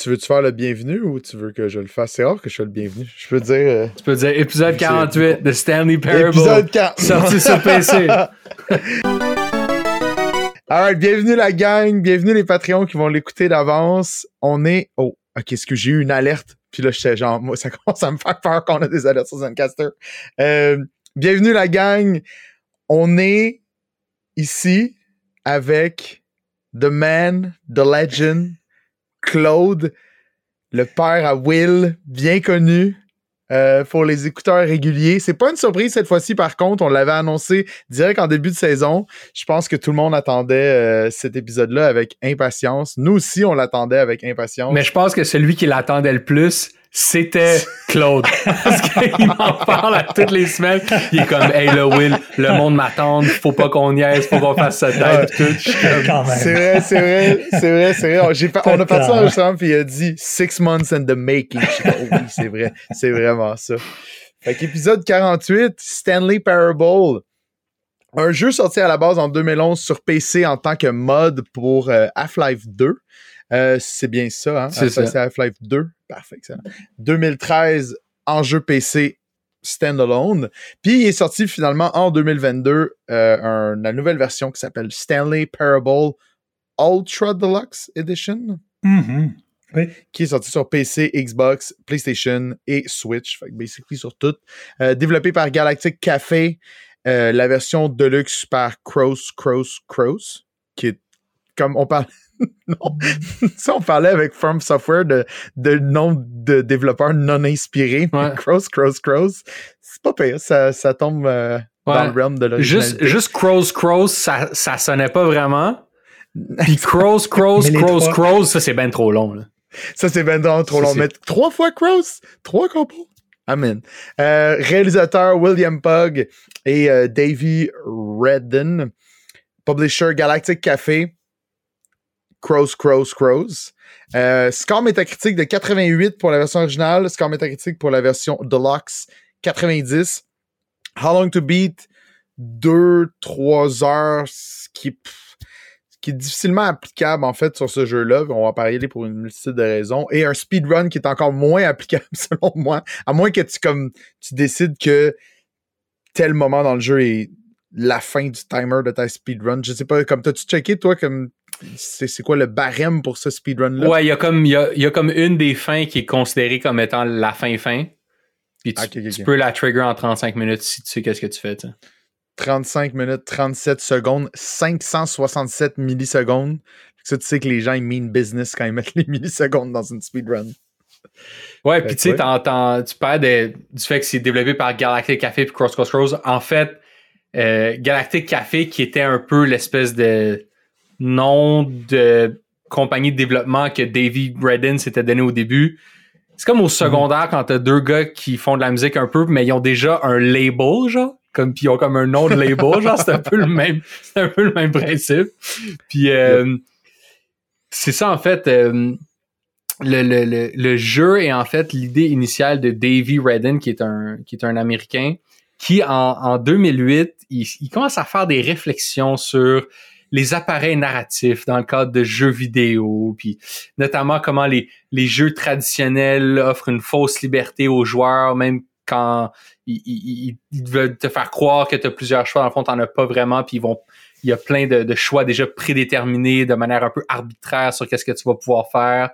tu veux-tu faire le bienvenu ou tu veux que je le fasse? C'est rare que je fasse le bienvenu. Je peux dire. euh, Tu peux dire épisode 48 de Stanley Parable. épisode 4. Sorti sur PC. Alright, bienvenue la gang, bienvenue les Patreons qui vont l'écouter d'avance. On est. Oh, ok, est-ce que j'ai eu une alerte? Puis là, j'étais genre, moi, ça commence à me faire peur qu'on a des alertes sur Zencaster. Euh, bienvenue la gang. On est ici avec The Man, The Legend, Claude, le père à Will, bien connu. euh, pour les écouteurs réguliers. C'est pas une surprise cette fois-ci, par contre. On l'avait annoncé direct en début de saison. Je pense que tout le monde attendait euh, cet épisode-là avec impatience. Nous aussi, on l'attendait avec impatience. Mais je pense que celui qui l'attendait le plus, c'était Claude. Parce qu'il m'en parle à toutes les semaines. Il est comme, hey là, Will, le monde m'attend, faut pas qu'on niaise, faut qu'on fasse ça tête. pis tout. C'est vrai, c'est vrai, c'est vrai, c'est vrai. J'ai fait- on a parti ensemble puis il a dit six months in the making. Je suis comme, oh oui, c'est vrai, c'est vraiment ça. Fait qu'épisode 48, Stanley Parable. Un jeu sorti à la base en 2011 sur PC en tant que mod pour euh, Half-Life 2. Euh, c'est bien ça, hein? C'est Half- ça. C'est Half-Life 2. Parfait, excellent. 2013 en jeu PC standalone. Puis il est sorti finalement en 2022 euh, un- la nouvelle version qui s'appelle Stanley Parable Ultra Deluxe Edition, Mhm. Oui. qui est sorti sur PC, Xbox, PlayStation et Switch. Fait que basically sur tout. Euh, développé par Galactic Café, euh, la version Deluxe par Cross, Cross, Cross, qui est comme on parle. non, ça on parlait avec From Software de, de nom de développeurs non inspirés. Ouais. Cross, Cross, Cross, c'est pas pire, ça, ça tombe euh, dans le realm de l'originalité. juste Crows Crows, ça, ça sonnait pas vraiment. Puis Crows Crows Mais les Crows trois- Crows, ça c'est ben trop long. Là. Ça, c'est ben trop long. Mais trois fois Cross, trois compos. Amen. Euh, réalisateur William Pug et euh, Davey Redden. Publisher Galactic Café. Crows, Crows, Crows. Euh, score métacritique de 88 pour la version originale. Score métacritique pour la version Deluxe, 90. How long to beat? 2-3 heures, ce qui qui est difficilement applicable en fait sur ce jeu-là. On va parler pour une multitude de raisons. Et un speedrun qui est encore moins applicable selon moi. À moins que tu comme tu décides que tel moment dans le jeu est la fin du timer de ta speedrun. Je sais pas, comme t'as-tu checké toi comme c'est quoi le barème pour ce speedrun-là? Ouais, il y, a comme- y a, y a comme une des fins qui est considérée comme étant la fin-fin. Puis tu, peux la trigger en 35 minutes si tu sais qu'est-ce que tu fais. tu sais. 35 minutes, 37 secondes, 567 millisecondes. Ça, tu sais que les gens, ils mean business quand ils mettent les millisecondes dans une speedrun. Ouais, puis tu sais, tu parles de- du fait que c'est développé par Galactic Café puis Cross Cross Cross. En fait, euh, Galactic Café, qui était un peu l'espèce de nom de compagnie de développement que Davey Redden s'était donné au début. C'est comme au secondaire quand t'as deux gars qui font de la musique un peu, mais ils ont déjà un label, genre. Comme, puis ils ont comme un nom de label, genre, c'est un peu le même, c'est un peu le même principe. Puis, euh, c'est ça, en fait, euh, le, le, le, le jeu est en fait l'idée initiale de Davey Redden, qui est un, qui est un Américain, qui en, en 2008, il, il commence à faire des réflexions sur les appareils narratifs dans le cadre de jeux vidéo, puis notamment comment les, les jeux traditionnels offrent une fausse liberté aux joueurs, même quand ils, ils, veulent te faire croire que tu as plusieurs choix, dans le fond, tu n'en as pas vraiment, puis ils vont il y a plein de, choix déjà prédéterminés de manière un peu arbitraire sur qu'est-ce que tu vas pouvoir faire.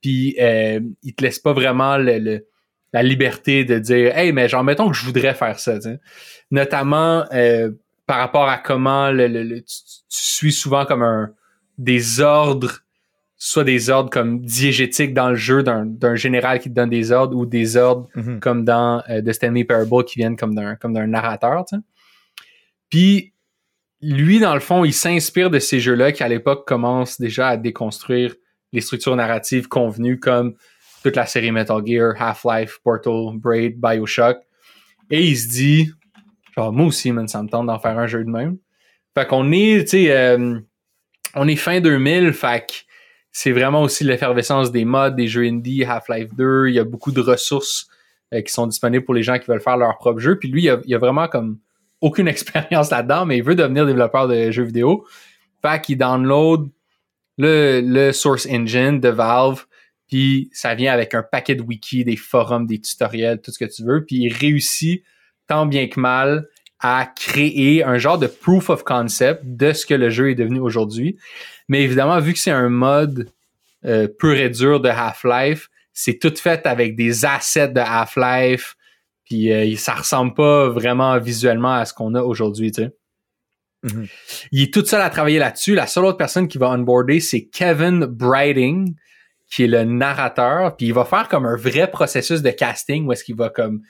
Puis euh, ils te laissent pas vraiment la liberté de dire Hey, mais genre mettons que je voudrais faire ça. Notamment euh, par rapport à comment le, le- le- tu, tu suis souvent comme un des ordres, soit des ordres comme diégétiques dans le jeu d'un général qui te donne des ordres ou des ordres Mhm. comme dans euh, The Stanley Parable qui viennent comme d'un comme d'un narrateur. Puis lui, dans le fond, il s'inspire de ces jeux-là qui, à l'époque, commencent déjà à déconstruire les structures narratives convenues comme toute la série Metal Gear, Half-Life, Portal, Braid, Bioshock. Et il se dit, genre, moi aussi, man, ça me tente d'en faire un jeu de même. Fait qu'on est, tu sais, euh, on est fin 2000, fait que c'est vraiment aussi l'effervescence des mods, des jeux indie, Half-Life 2. Il y a beaucoup de ressources euh, qui sont disponibles pour les gens qui veulent faire leur propre jeu. Puis lui, il a, a vraiment comme aucune expérience là-dedans, mais il veut devenir développeur de jeux vidéo. Fait qu'il download le, le Source Engine de Valve, puis Puis ça vient avec un paquet de wiki, des forums, des tutoriels, tout ce que tu veux. Puis il réussit tant bien que mal à créer un genre de proof of concept de ce que le jeu est devenu aujourd'hui. Mais évidemment, vu que c'est un mode euh, pur et dur de Half-Life, c'est tout fait avec des assets de Half-Life, puis euh, ça ressemble pas vraiment visuellement à ce qu'on a aujourd'hui, tu sais. Mhm. Il est tout seul à travailler là-dessus. La seule autre personne qui va onboarder, c'est Kevin Brighting, qui est le narrateur. Puis il va faire comme un vrai processus de casting où est-ce qu'il va comme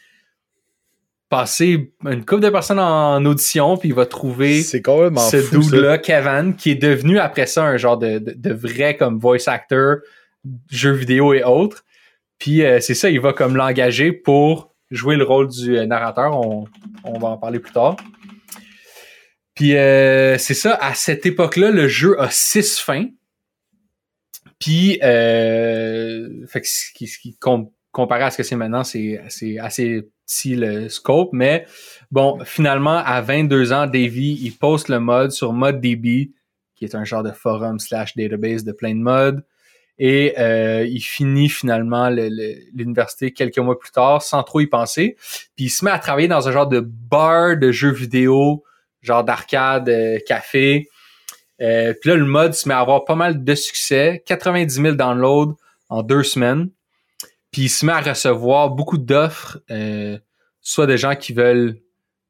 passer une couple de personnes en audition, puis il va trouver ce dude-là, Kevin, qui est devenu après ça un genre de, de, de vrai comme voice actor, jeux vidéo et autres. Puis euh, c'est ça, il va comme l'engager pour jouer le rôle du euh, narrateur. On, on va en parler plus tard. Puis euh, c'est ça, à cette époque-là, le jeu a six fins. Puis, euh, fait que ce qui, ce qui com- comparé à ce que c'est maintenant, c'est assez petit le scope. Mais bon, finalement, à 22 ans, Davey, il poste le mode sur ModDB, qui est un genre de forum slash database de plein de modes. Et euh, il finit finalement le- le- l'université quelques mois plus tard sans trop y penser. Puis il se met à travailler dans un genre de bar de jeux vidéo, genre d'arcade, euh, café. Euh, puis là, le mode se met à avoir pas mal de succès. 90 000 downloads en deux semaines. Puis il se met à recevoir beaucoup d'offres, euh, soit des gens qui veulent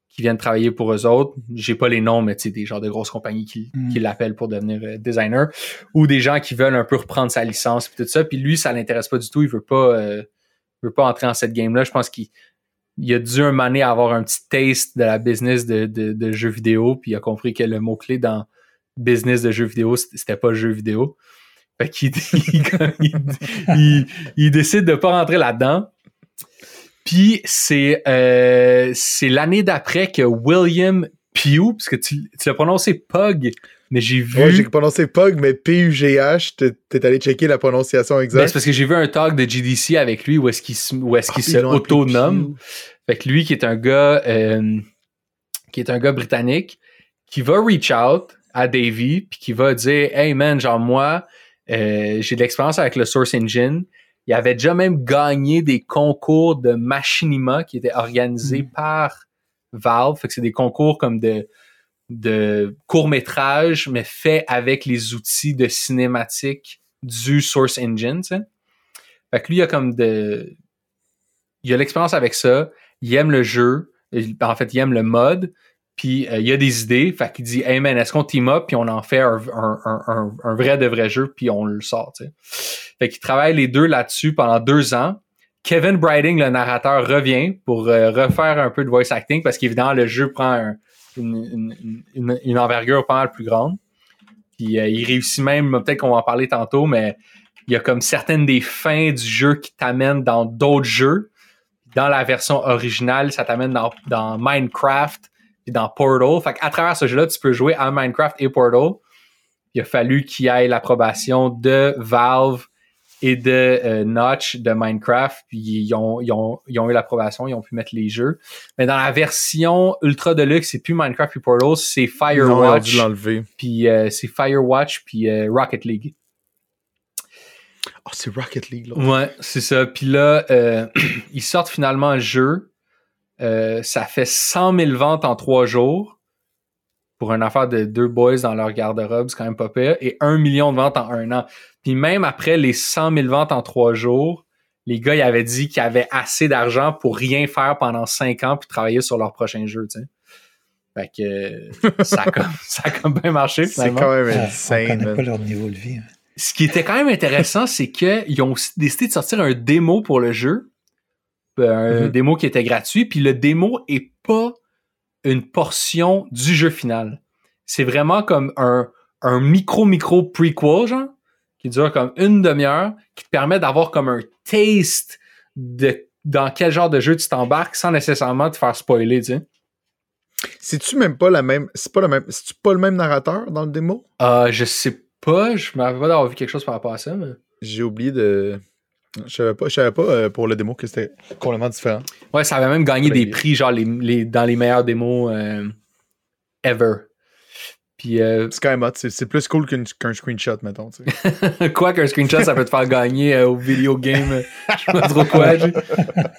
qui viennent travailler pour eux autres. J'ai pas les noms, mais tu sais, des genres de grosses compagnies qui, Mm. qui l'appellent pour devenir euh, designer. Ou des gens qui veulent un peu reprendre sa licence puis tout ça. Puis lui, ça l'intéresse pas du tout. Il veut pas euh, il veut pas entrer dans cette game-là. Je pense qu'il il a dû un moment donné avoir un petit taste de la business de, de, de jeux vidéo, puis il a compris que le mot-clé dans business de jeux vidéo, c'était pas jeux vidéo. Fait qu'il il, il, décide de pas rentrer là-dedans. Puis c'est euh, c'est l'année d'après que William Pugh, parce que tu, tu l'as prononcé Pug, mais j'ai vu. Ouais, j'ai prononcé PUG, mais P-U-G-H, t'es- t'es allé checker la prononciation Ben, exacte. c'est parce que j'ai vu un talk de GDC avec lui où est-ce qu'il se, où est-ce qu'il Ah, se autonome. Fait que lui qui est un gars euh, qui est un gars britannique qui va reach out à Davey puis qui va dire Hey man, genre moi, euh, j'ai de l'expérience avec le Source Engine. Il avait déjà même gagné des concours de machinima qui étaient organisés Mm. par Valve. Fait que c'est des concours comme de de court-métrage, mais fait avec les outils de cinématique du Source Engine. Fait que lui, il a comme de... Il a l'expérience avec ça, il aime le jeu, en fait, il aime le mode, puis euh, il a des idées, fait qu'il dit « Hey man, est-ce qu'on team up, puis on en fait un, un, un, un- vrai de vrai jeu, puis on le sort, tu sais. » Fait qu'ils travaillent les deux là-dessus pendant deux ans. Kevin Briding, le narrateur, revient pour euh, refaire un peu de voice acting, parce qu'évidemment, le jeu prend un- une, une, une, une envergure pas mal plus grande. Puis euh, il réussit même, peut-être qu'on va en parler tantôt, mais il y a comme certaines des fins du jeu qui t'amènent dans d'autres jeux. Dans la version originale, ça t'amène dans, dans Minecraft puis dans Portal. Fait qu'à travers ce jeu-là, tu peux jouer à Minecraft et Portal. Il a fallu qu'il y ait l'approbation de Valve et de euh, Notch de Minecraft. Puis ils ont, ils ont, ils ont eu l'approbation, ils ont pu mettre les jeux. Mais dans la version Ultra Deluxe, c'est plus Minecraft puis Portal, c'est Non, ils ont Firewatch dû l'enlever. puis euh, c'est Firewatch puis euh, Rocket League. Oh, c'est Rocket League, là. Ouais, c'est ça. Puis là, euh, ils sortent finalement un jeu. Euh, ça fait 100 000 ventes en trois jours pour une affaire de deux boys dans leur garde-robe, c'est quand même pas pire, et un million de ventes en un an. Puis même après les 100 000 ventes en trois jours, les gars, ils avaient dit qu'ils avaient assez d'argent pour rien faire pendant cinq ans puis travailler sur leur prochain jeu, tu sais. Fait que ça, a comme, ça a comme bien marché C'est quand même Ah, on insane. pas leur niveau de vie. hein. Ce qui était quand même intéressant, c'est qu'ils ont aussi décidé de sortir un démo pour le jeu. Un Mhm. démo qui était gratuit. Puis le démo est pas une portion du jeu final. C'est vraiment comme un, un micro-micro prequel, genre, qui dure comme une demi-heure, qui te permet d'avoir comme un taste de dans quel genre de jeu tu t'embarques sans nécessairement te faire spoiler, tu sais. C'est-tu même pas la même. C'est pas le même. C'est-tu pas le même narrateur dans le démo? Euh, je sais pas, je m'avais pas d'avoir vu quelque chose par rapport à ça, mais... J'ai oublié de. Je savais pas, je savais pas euh, pour le démo que c'était complètement différent. Ouais, ça avait même gagné Très des prix, genre les, les- dans les meilleures démos euh, ever. Puis, euh, hot. C'est plus cool qu'un screenshot, mettons. tu sais. quoi qu'un screenshot, ça peut te faire gagner euh, au video game. je sais pas trop quoi.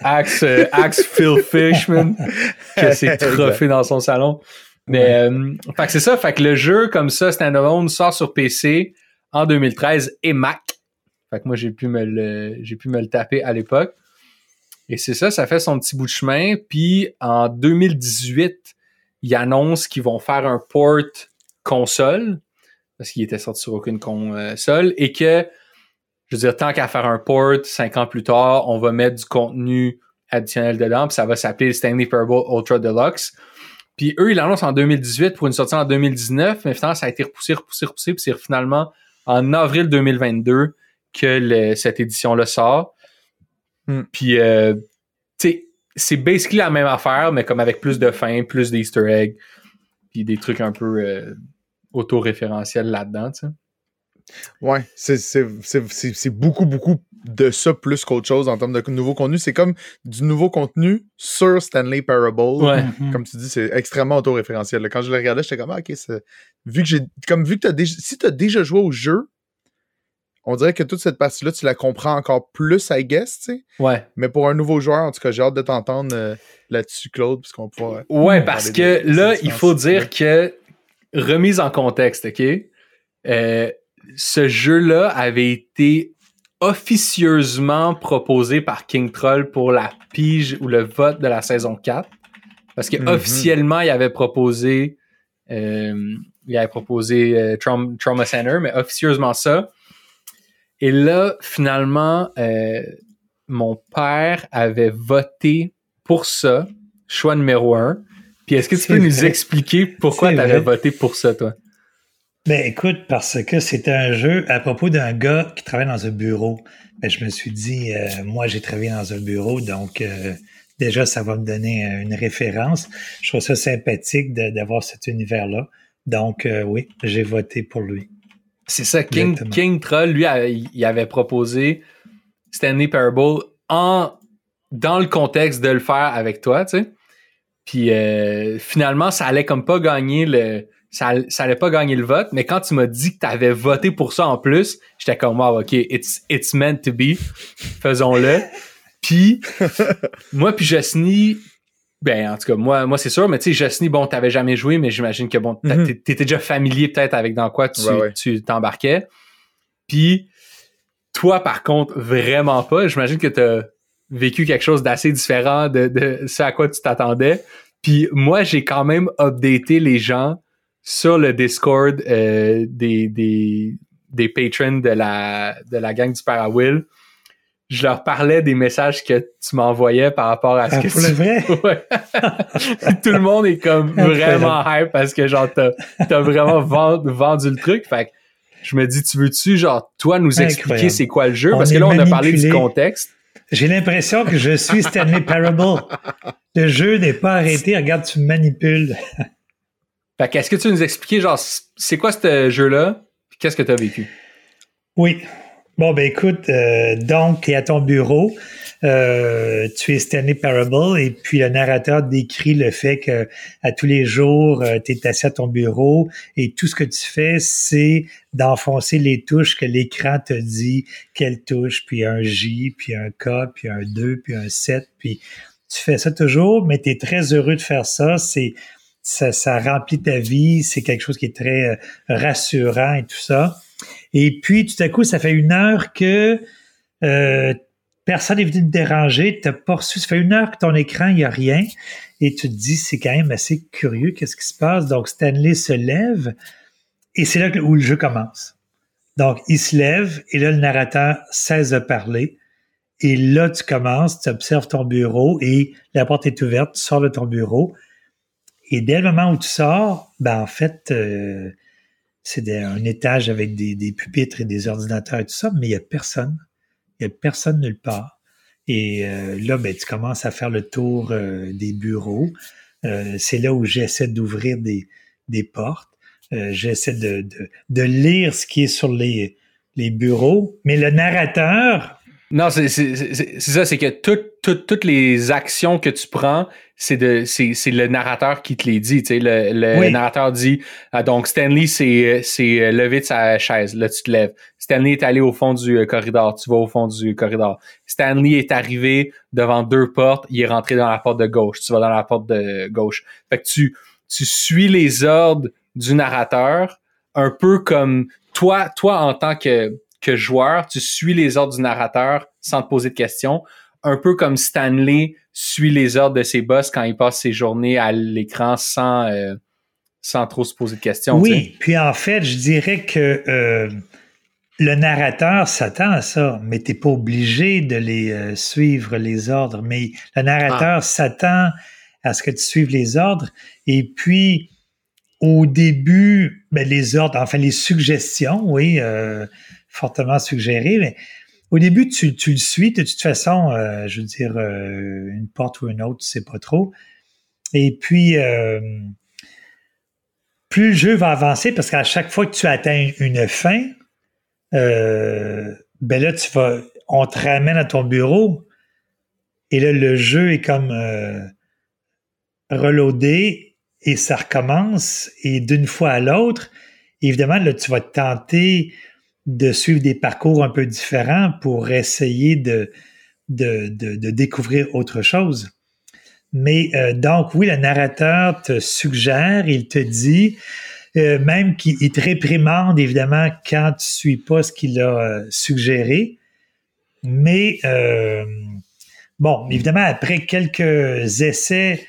Axe, Axe Phil Fishman, que c'est trophée dans son salon. Mais, fait que c'est ça. Fait que le jeu, comme ça, standalone, sort sur PC en 2013 et Mac. Fait que moi, j'ai pu me le, j'ai pu me le taper à l'époque. Et c'est ça, ça fait son petit bout de chemin. Puis en 2018, ils annoncent qu'ils vont faire un port console parce qu'il était sorti sur aucune console et que, je veux dire, tant qu'à faire un port, cinq ans plus tard, on va mettre du contenu additionnel dedans, puis ça va s'appeler Stanley Parable Ultra Deluxe. Puis eux, ils l'annoncent en 2018 pour une sortie en 2019, mais finalement, ça a été repoussé, repoussé, repoussé, puis c'est finalement en avril 2022 que le- cette édition-là sort. Hmm. Puis, euh, tu sais, c'est basically la même affaire, mais comme avec plus de fin, plus d'easter eggs, puis des trucs un peu euh, autoréférentiels là-dedans, tu sais. Ouais, c'est- c'est c'est- c'est- c'est beaucoup, beaucoup de ça plus qu'autre chose en termes de nouveau contenu. C'est comme du nouveau contenu sur Stanley Parable. Ouais. Mhm. Comme tu dis, c'est extrêmement autoréférentiel. Quand je le regardais, j'étais comme, ah, ok, c'est- vu que j'ai. Comme vu que t'as déjà. Si tu as déjà joué au jeu, on dirait que toute cette partie-là, tu la comprends encore plus, I guess, tu sais. Ouais. Mais pour un nouveau joueur, en tout cas, j'ai hâte de t'entendre euh, là-dessus, Claude, puisqu'on pourra. Ouais, parce que là, il faut dire que, remise en contexte, OK? Euh, ce jeu-là avait été officieusement proposé par King Troll pour la pige ou le vote de la saison 4. Parce que Mhm. officiellement, il avait proposé euh, il avait proposé Traum- Trauma Center, mais officieusement ça. Et là, finalement, euh, mon père avait voté pour ça, choix numéro un. Puis est-ce que tu peux nous expliquer pourquoi tu avais vrai. voté pour ça, toi? Ben écoute, parce que c'était un jeu à propos d'un gars qui travaille dans un bureau. Ben, je me suis dit, euh, moi j'ai travaillé dans un bureau, donc euh, déjà ça va me donner une référence. Je trouve ça sympathique d'avoir cet univers-là. Donc euh, oui, j'ai voté pour lui. C'est ça, King, Exactement. King Troll, lui, il avait proposé Stanley Parable en, dans le contexte de le faire avec toi, tu sais. Puis euh, finalement, ça allait comme pas gagner le. Ça, ça allait pas gagner le vote, mais quand tu m'as dit que tu avais voté pour ça en plus, j'étais comme wow, ok, it's, it's meant to be. Faisons-le. Puis moi puis Jessny, ben en tout cas, moi, moi c'est sûr, mais tu sais, Jessny, bon, t'avais jamais joué, mais j'imagine que bon, Mhm. t'é- t'étais déjà familier peut-être avec dans quoi tu Ouais, ouais. tu t'embarquais. Puis toi, par contre, vraiment pas. J'imagine que t'as vécu quelque chose d'assez différent de, de ce à quoi tu t'attendais. Puis moi, j'ai quand même updaté les gens sur le Discord euh, des, des, des patrons de la, de la gang du Père à Will. Je leur parlais des messages que tu m'envoyais par rapport à ce Ah, que pour tu le vrai? Ouais. Tout le monde est comme vraiment hype parce que genre t'as as vraiment vendu, vendu le truc. Fait que je me dis, tu veux-tu genre toi nous expliquer c'est quoi le jeu? On parce que là, on a parlé du contexte. J'ai l'impression que je suis Stanley Parable. Le jeu n'est pas arrêté. Regarde, tu me manipules. Fait que est-ce que tu veux nous expliquer genre c'est quoi ce jeu-là? Qu'est-ce que tu as vécu? Oui. Bon, ben écoute, euh, donc, tu es à ton bureau, euh, tu es Stanley Parable, et puis le narrateur décrit le fait que à tous les jours, tu es assis à ton bureau, et tout ce que tu fais, c'est d'enfoncer les touches que l'écran te dit, quelle touche, puis un J, puis un K, puis un 2, puis un 7, puis tu fais ça toujours, mais tu es très heureux de faire ça, c'est ça, ça remplit ta vie, c'est quelque chose qui est très euh, rassurant et tout ça. Et puis, tout à coup, ça fait une heure que euh, personne n'est venu te déranger, t'as pas reçu. Ça fait une heure que ton écran, il n'y a rien. Et tu te dis, c'est quand même assez curieux, qu'est-ce qui se passe? Donc, Stanley se lève et c'est là où le jeu commence. Donc, il se lève et là, le narrateur cesse de parler. Et là, tu commences, tu observes ton bureau et la porte est ouverte, tu sors de ton bureau. Et dès le moment où tu sors, ben en fait, euh, c'est un étage avec des, des pupitres et des ordinateurs et tout ça, mais il n'y a personne. Il n'y a personne nulle part. Et euh, là, ben, tu commences à faire le tour euh, des bureaux. Euh, c'est là où j'essaie d'ouvrir des, des portes. Euh, j'essaie de, de, de lire ce qui est sur les, les bureaux. Mais le narrateur, Non, c'est ça, c'est que toutes les actions que tu prends, c'est de c'est le narrateur qui te les dit. Tu sais, le, le narrateur dit ah, donc Stanley c'est c'est levé de sa chaise, là tu te lèves. Stanley est allé au fond du euh, corridor, tu vas au fond du corridor. Stanley est arrivé devant deux portes, il est rentré dans la porte de gauche, tu vas dans la porte de gauche. Fait que tu tu suis les ordres du narrateur un peu comme toi toi en tant que que joueur, tu suis les ordres du narrateur sans te poser de questions, un peu comme Stanley suit les ordres de ses boss quand il passe ses journées à l'écran sans, euh, sans trop se poser de questions. Oui, puis en fait, je dirais que euh, le narrateur s'attend à ça, mais tu n'es pas obligé de les euh, suivre les ordres. Mais le narrateur ah. s'attend à ce que tu suives les ordres. Et puis, au début, ben, les ordres, enfin les suggestions, oui, fortement suggéré, mais au début, tu, le suis. De toute façon, euh, je veux dire, euh, une porte ou une autre, tu sais pas trop. Et puis, euh, plus le jeu va avancer, parce qu'à chaque fois que tu atteins une fin, ben là, tu vas, on te ramène à ton bureau. Et là, le jeu est comme reloadé et ça recommence. Et d'une fois à l'autre, évidemment, là, tu vas tenter de suivre des parcours un peu différents pour essayer de, découvrir autre chose. Mais euh, donc, oui, le narrateur te suggère, il te dit, euh, même qu'il te réprimande, évidemment, quand tu ne suis pas ce qu'il a euh, suggéré. Mais, bon, évidemment, après quelques essais,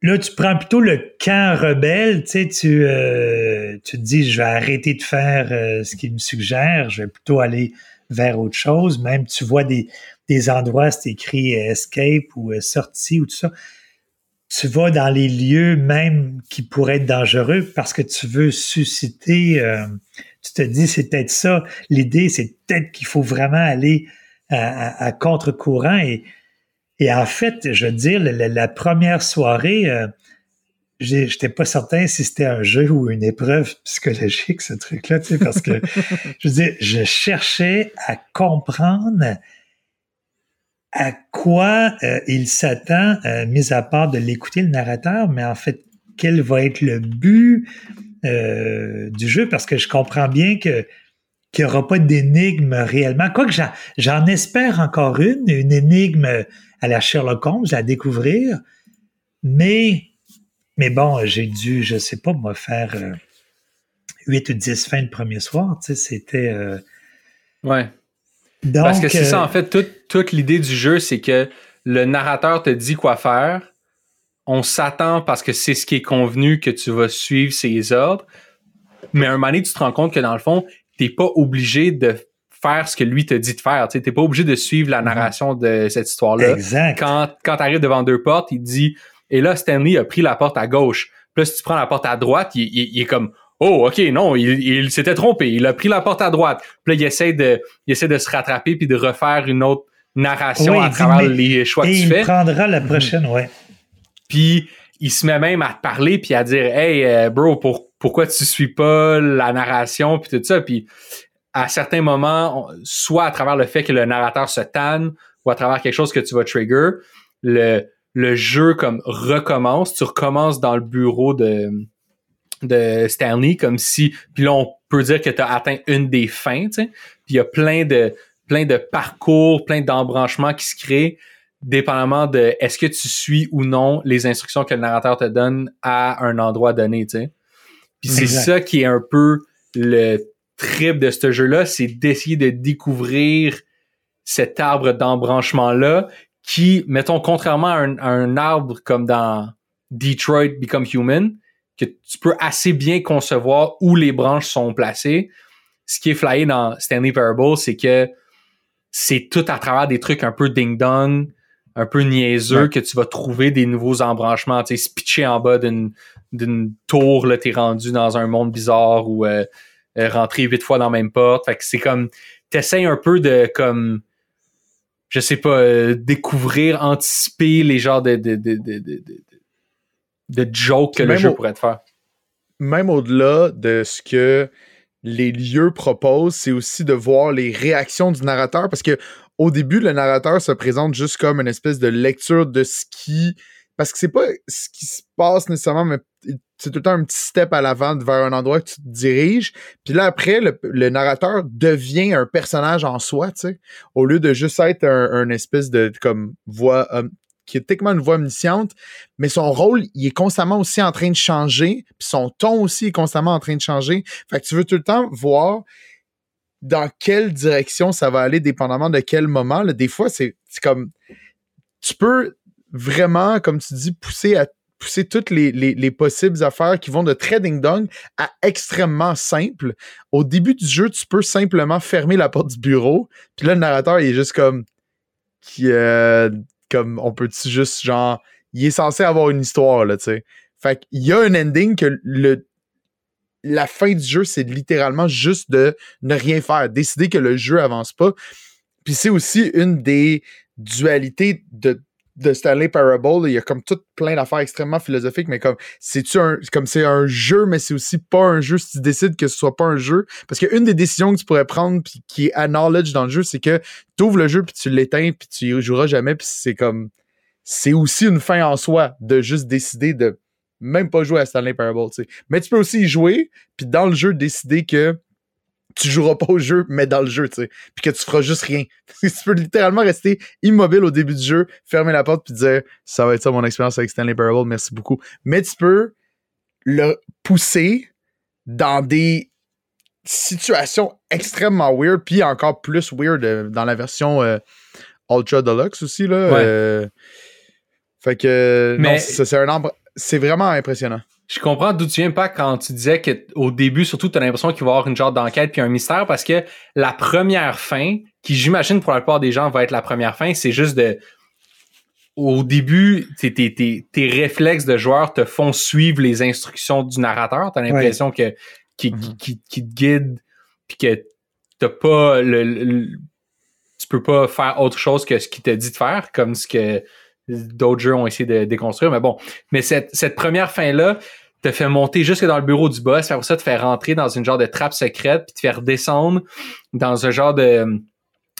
Là, tu prends plutôt le camp rebelle, tu sais, tu, euh, tu te dis, je vais arrêter de faire euh, ce qu'il me suggère, je vais plutôt aller vers autre chose. Même tu vois des, des endroits, c'est écrit escape ou euh, sortie ou tout ça. Tu vas dans les lieux même qui pourraient être dangereux parce que tu veux susciter, tu te dis, c'est peut-être ça. L'idée, c'est peut-être qu'il faut vraiment aller à, à contre-courant et et en fait, je veux dire, la, première soirée, euh, j'étais pas certain si c'était un jeu ou une épreuve psychologique, ce truc-là, tu sais, parce que, je veux dire, je cherchais à comprendre à quoi euh, il s'attend, euh, mis à part de l'écouter le narrateur, mais en fait, quel va être le but du jeu, parce que je comprends bien que qu'il n'y aura pas d'énigme réellement. Quoique j'en espère encore une, une énigme à la Sherlock Holmes à découvrir. Mais, mais bon, j'ai dû, je sais pas, moi, faire euh, 8 ou 10 fins le premier soir. Tu sais, c'était. Euh, ouais. Parce que c'est ça, en fait, toute, toute l'idée du jeu, c'est que le narrateur te dit quoi faire. On s'attend parce que c'est ce qui est convenu que tu vas suivre ses ordres. Mais à un moment donné, tu te rends compte que dans le fond, tu n'es pas obligé de faire ce que lui te dit de faire. Tu n'es pas obligé de suivre la mhm. narration de cette histoire-là. Exact. Quand, quand tu arrives devant deux portes, il dit Et là, Stanley a pris la porte à gauche. Puis là, si tu prends la porte à droite, il, est comme Oh, OK, non, il, s'était trompé. Il a pris la porte à droite. Puis là, il essaie de, il essaie de se rattraper puis de refaire une autre narration à travers les choix que tu fais. Il prendra la mhm. prochaine, ouais. Puis il se met même à te parler puis à dire Hey, euh, bro, pourquoi tu suis pas la narration puis tout ça. Puis à certains moments, soit à travers le fait que le narrateur se tanne ou à travers quelque chose que tu vas trigger, le, le jeu comme recommence, tu recommences dans le bureau de, de Stanley comme si puis là on peut dire que tu as atteint une des fins, tu sais. Puis il y a plein de plein de parcours, plein d'embranchements qui se créent dépendamment de est-ce que tu suis ou non les instructions que le narrateur te donne à un endroit donné, tu sais. Puis c'est ça qui est un peu le trip de ce jeu-là, c'est d'essayer de découvrir cet arbre d'embranchement-là qui, mettons, contrairement à un, arbre comme dans Detroit Become Human, que tu peux assez bien concevoir où les branches sont placées. Ce qui est flyé dans Stanley Parable, c'est que c'est tout à travers des trucs un peu ding-dong, un peu niaiseux, que tu vas trouver des nouveaux embranchements. Tu sais, pitché en bas d'une tour, là, t'es rendu dans un monde bizarre ou euh, euh, rentrer huit fois dans la même porte. Fait que c'est comme, t'essayes un peu de, comme, je sais pas, euh, découvrir, anticiper les genres de, de, de, de, de jokes que le jeu pourrait te faire. Même au-delà de ce que les lieux proposent, c'est aussi de voir les réactions du narrateur parce que au début, le narrateur se présente juste comme une espèce de lecture de ce qui. Parce que c'est pas ce qui se passe nécessairement, mais c'est tout le temps un petit step à l'avant vers un endroit que tu te diriges. Puis là, après, le, narrateur devient un personnage en soi, tu sais. Au lieu de juste être un, espèce de comme voix qui est techniquement une voix omnisciente, mais son rôle, il est constamment aussi en train de changer, puis son ton aussi est constamment en train de changer. Fait que tu veux tout le temps voir dans quelle direction ça va aller, dépendamment de quel moment. Là. Des fois, c'est comme tu peux vraiment, comme tu dis, pousser à pousser toutes les, les, possibles affaires qui vont de trading dong à extrêmement simple. Au début du jeu, tu peux simplement fermer la porte du bureau, puis là, le narrateur, il est juste comme qui euh, comme on peut-tu juste genre il est censé avoir une histoire là, tu sais. Fait qu'il y a un ending que le la fin du jeu, c'est littéralement juste de ne rien faire, décider que le jeu avance pas. Puis c'est aussi une des dualités de, de Stanley Parable. Il y a comme tout plein d'affaires extrêmement philosophiques, mais comme c'est un comme c'est un jeu, mais c'est aussi pas un jeu si tu décides que ce soit pas un jeu? Parce qu'une des décisions que tu pourrais prendre puis qui est à knowledge dans le jeu, c'est que tu ouvres le jeu puis tu l'éteins puis tu y joueras jamais puis c'est comme c'est aussi une fin en soi de juste décider de même pas jouer à Stanley Parable, tu sais. Mais tu peux aussi y jouer, puis dans le jeu, décider que tu joueras pas au jeu, mais dans le jeu, tu sais. Puis que tu feras juste rien. tu peux littéralement rester immobile au début du jeu, fermer la porte, puis dire ça va être ça mon expérience avec Stanley Parable, merci beaucoup. Mais tu peux le pousser dans des situations extrêmement weird, puis encore plus weird euh, dans la version euh, Ultra Deluxe aussi, là. Euh, fait que, mais... c'est un c'est vraiment impressionnant. Je comprends d'où tu viens pas quand tu disais qu'au début, surtout, tu as l'impression qu'il va y avoir une genre d'enquête puis un mystère parce que la première fin, qui j'imagine pour la plupart des gens va être la première fin, c'est juste de. Au début, tes, tes, réflexes de joueur te font suivre les instructions du narrateur. Tu as l'impression que qui, mm-hmm. qui, qui, te guide puis que t'as pas le, tu peux pas faire autre chose que ce qu'il t'a dit de faire, comme ce que d'autres jeux ont essayé de déconstruire, mais bon. Mais cette, cette première fin-là te fait monter jusque dans le bureau du boss, après ça te fait rentrer dans une genre de trappe secrète, puis te faire descendre dans un genre de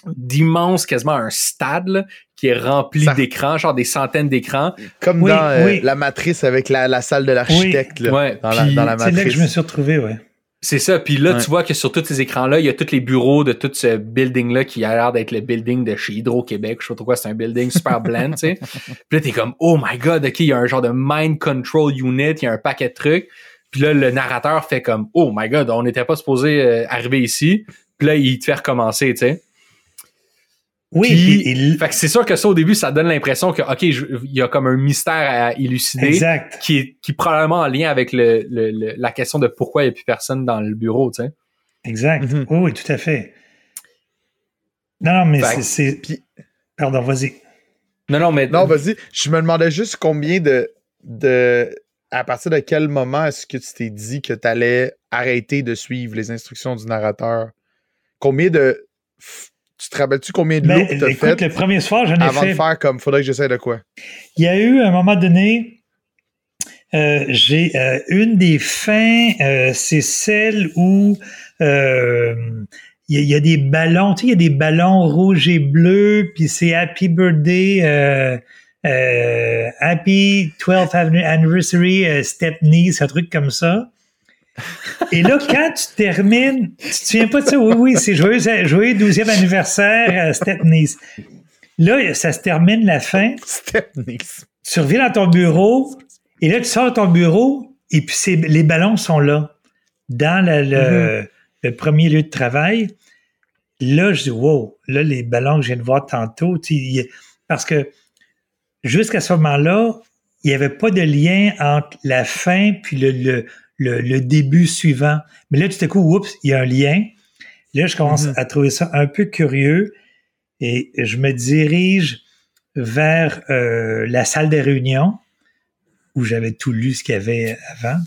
d'immense, quasiment un stade qui est rempli d'écrans, genre des centaines d'écrans. Comme dans euh, la matrice avec la, la salle de l'architecte. Ouais, dans, la, dans la matrice. C'est là que je me suis retrouvé, ouais. C'est ça. Puis là, tu vois que sur tous ces écrans-là, il y a tous les bureaux de tout ce building-là qui a l'air d'être le building de chez Hydro-Québec. Je sais pas trop quoi, c'est un building super bland, tu sais. Puis là, t'es comme, oh my god, ok, il y a un genre de mind control unit, il y a un paquet de trucs. Puis là, le narrateur fait comme, oh my god, on n'était pas supposé euh, arriver ici. Puis là, il te fait recommencer, tu sais. Oui, fait que c'est sûr que ça au début, ça donne l'impression que ok, il y a comme un mystère à élucider, qui est qui probablement en lien avec le, la question de pourquoi il n'y a plus personne dans le bureau, tu sais. Exact. Mhm. oui, oui, tout à fait. Non, non, mais c'est. Pardon, vas-y. Non, non, mais. Non, vas-y. Je me demandais juste combien de. de à partir de quel moment est-ce que tu t'es dit que tu allais arrêter de suivre les instructions du narrateur? Combien de tu te rappelles-tu combien de ben, loops t'as fait le premier soir, j'en ai avant de faire comme faudrait que j'essaie de quoi? Il y a eu à un moment donné, euh, j'ai euh, une des fins, euh, c'est celle où il y, a des ballons, tu sais, il y a des ballons rouges et bleus, puis c'est Happy Birthday, Happy 12th Anniversary Stepney, c'est un truc comme ça. Et là, quand tu termines, tu te souviens pas de ça? Oui, oui, c'est joyeux, joyeux 12e anniversaire à Stepney. Là, ça se termine la fin. Stepney. Tu reviens dans ton bureau, et là, tu sors de ton bureau, et puis les ballons sont là, dans mm-hmm. le, premier lieu de travail. Là, je dis, wow, là, les ballons que je viens de voir tantôt, parce que jusqu'à ce moment-là, il n'y avait pas de lien entre la fin puis le, le, début suivant. Mais là, tout à coup, oups, il y a un lien. Là, je commence mm-hmm. à trouver ça un peu curieux et je me dirige vers euh, la salle des réunions où j'avais tout lu ce qu'il y avait avant.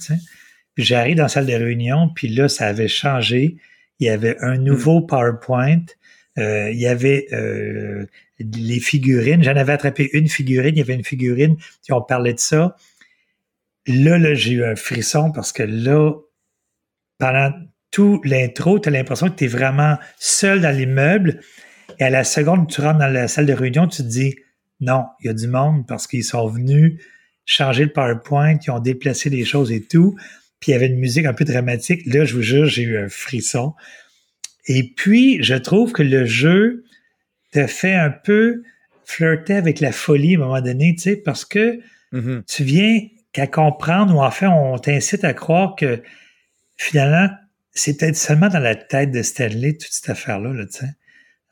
J'arrive dans la salle des réunions, puis là, ça avait changé. Il y avait un mm. nouveau PowerPoint. Euh, il y avait euh, les figurines. J'en avais attrapé une figurine. Il y avait une figurine qui on parlait de ça. Là, là j'ai eu un frisson parce que là, pendant tout l'intro, tu as l'impression que tu es vraiment seul dans l'immeuble. Et à la seconde où tu rentres dans la salle de réunion, tu te dis non, il y a du monde parce qu'ils sont venus changer le PowerPoint, ils ont déplacé les choses et tout. Puis il y avait une musique un peu dramatique. Là, je vous jure, j'ai eu un frisson. Et puis, je trouve que le jeu te fait un peu flirter avec la folie à un moment donné, tu sais, parce que Mhm. tu viens qu'à comprendre, ou en fait, on t'incite à croire que finalement, c'est peut-être seulement dans la tête de Stanley, toute cette affaire-là, là, tu sais.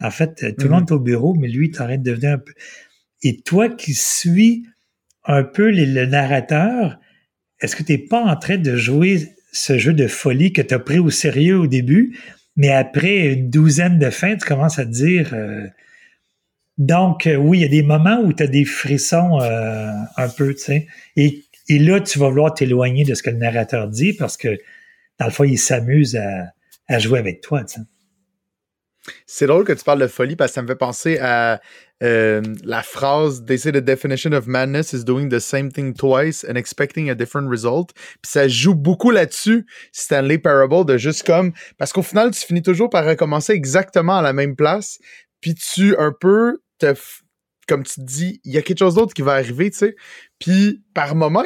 En fait, euh, tout le Mhm. monde est au bureau, mais lui, il est en train de devenir un peu... Et toi qui suis un peu les- le narrateur, est-ce que tu n'es pas en train de jouer ce jeu de folie que tu as pris au sérieux au début, mais après une douzaine de fins, tu commences à te dire... euh, donc, euh, oui, il y a des moments où tu as des frissons euh, un peu, tu sais. Et, et là, tu vas vouloir t'éloigner de ce que le narrateur dit parce que, dans le fond, il s'amuse à, jouer avec toi. C'est drôle que tu parles de folie parce que ça me fait penser à euh, la phrase They say the definition of madness is doing the same thing twice and expecting a different result. Puis ça joue beaucoup là-dessus, Stanley Parable, de juste comme. Parce qu'au final, tu finis toujours par recommencer exactement à la même place. Puis tu un peu te. Comme tu dis, il y a quelque chose d'autre qui va arriver, tu sais. Puis par moment,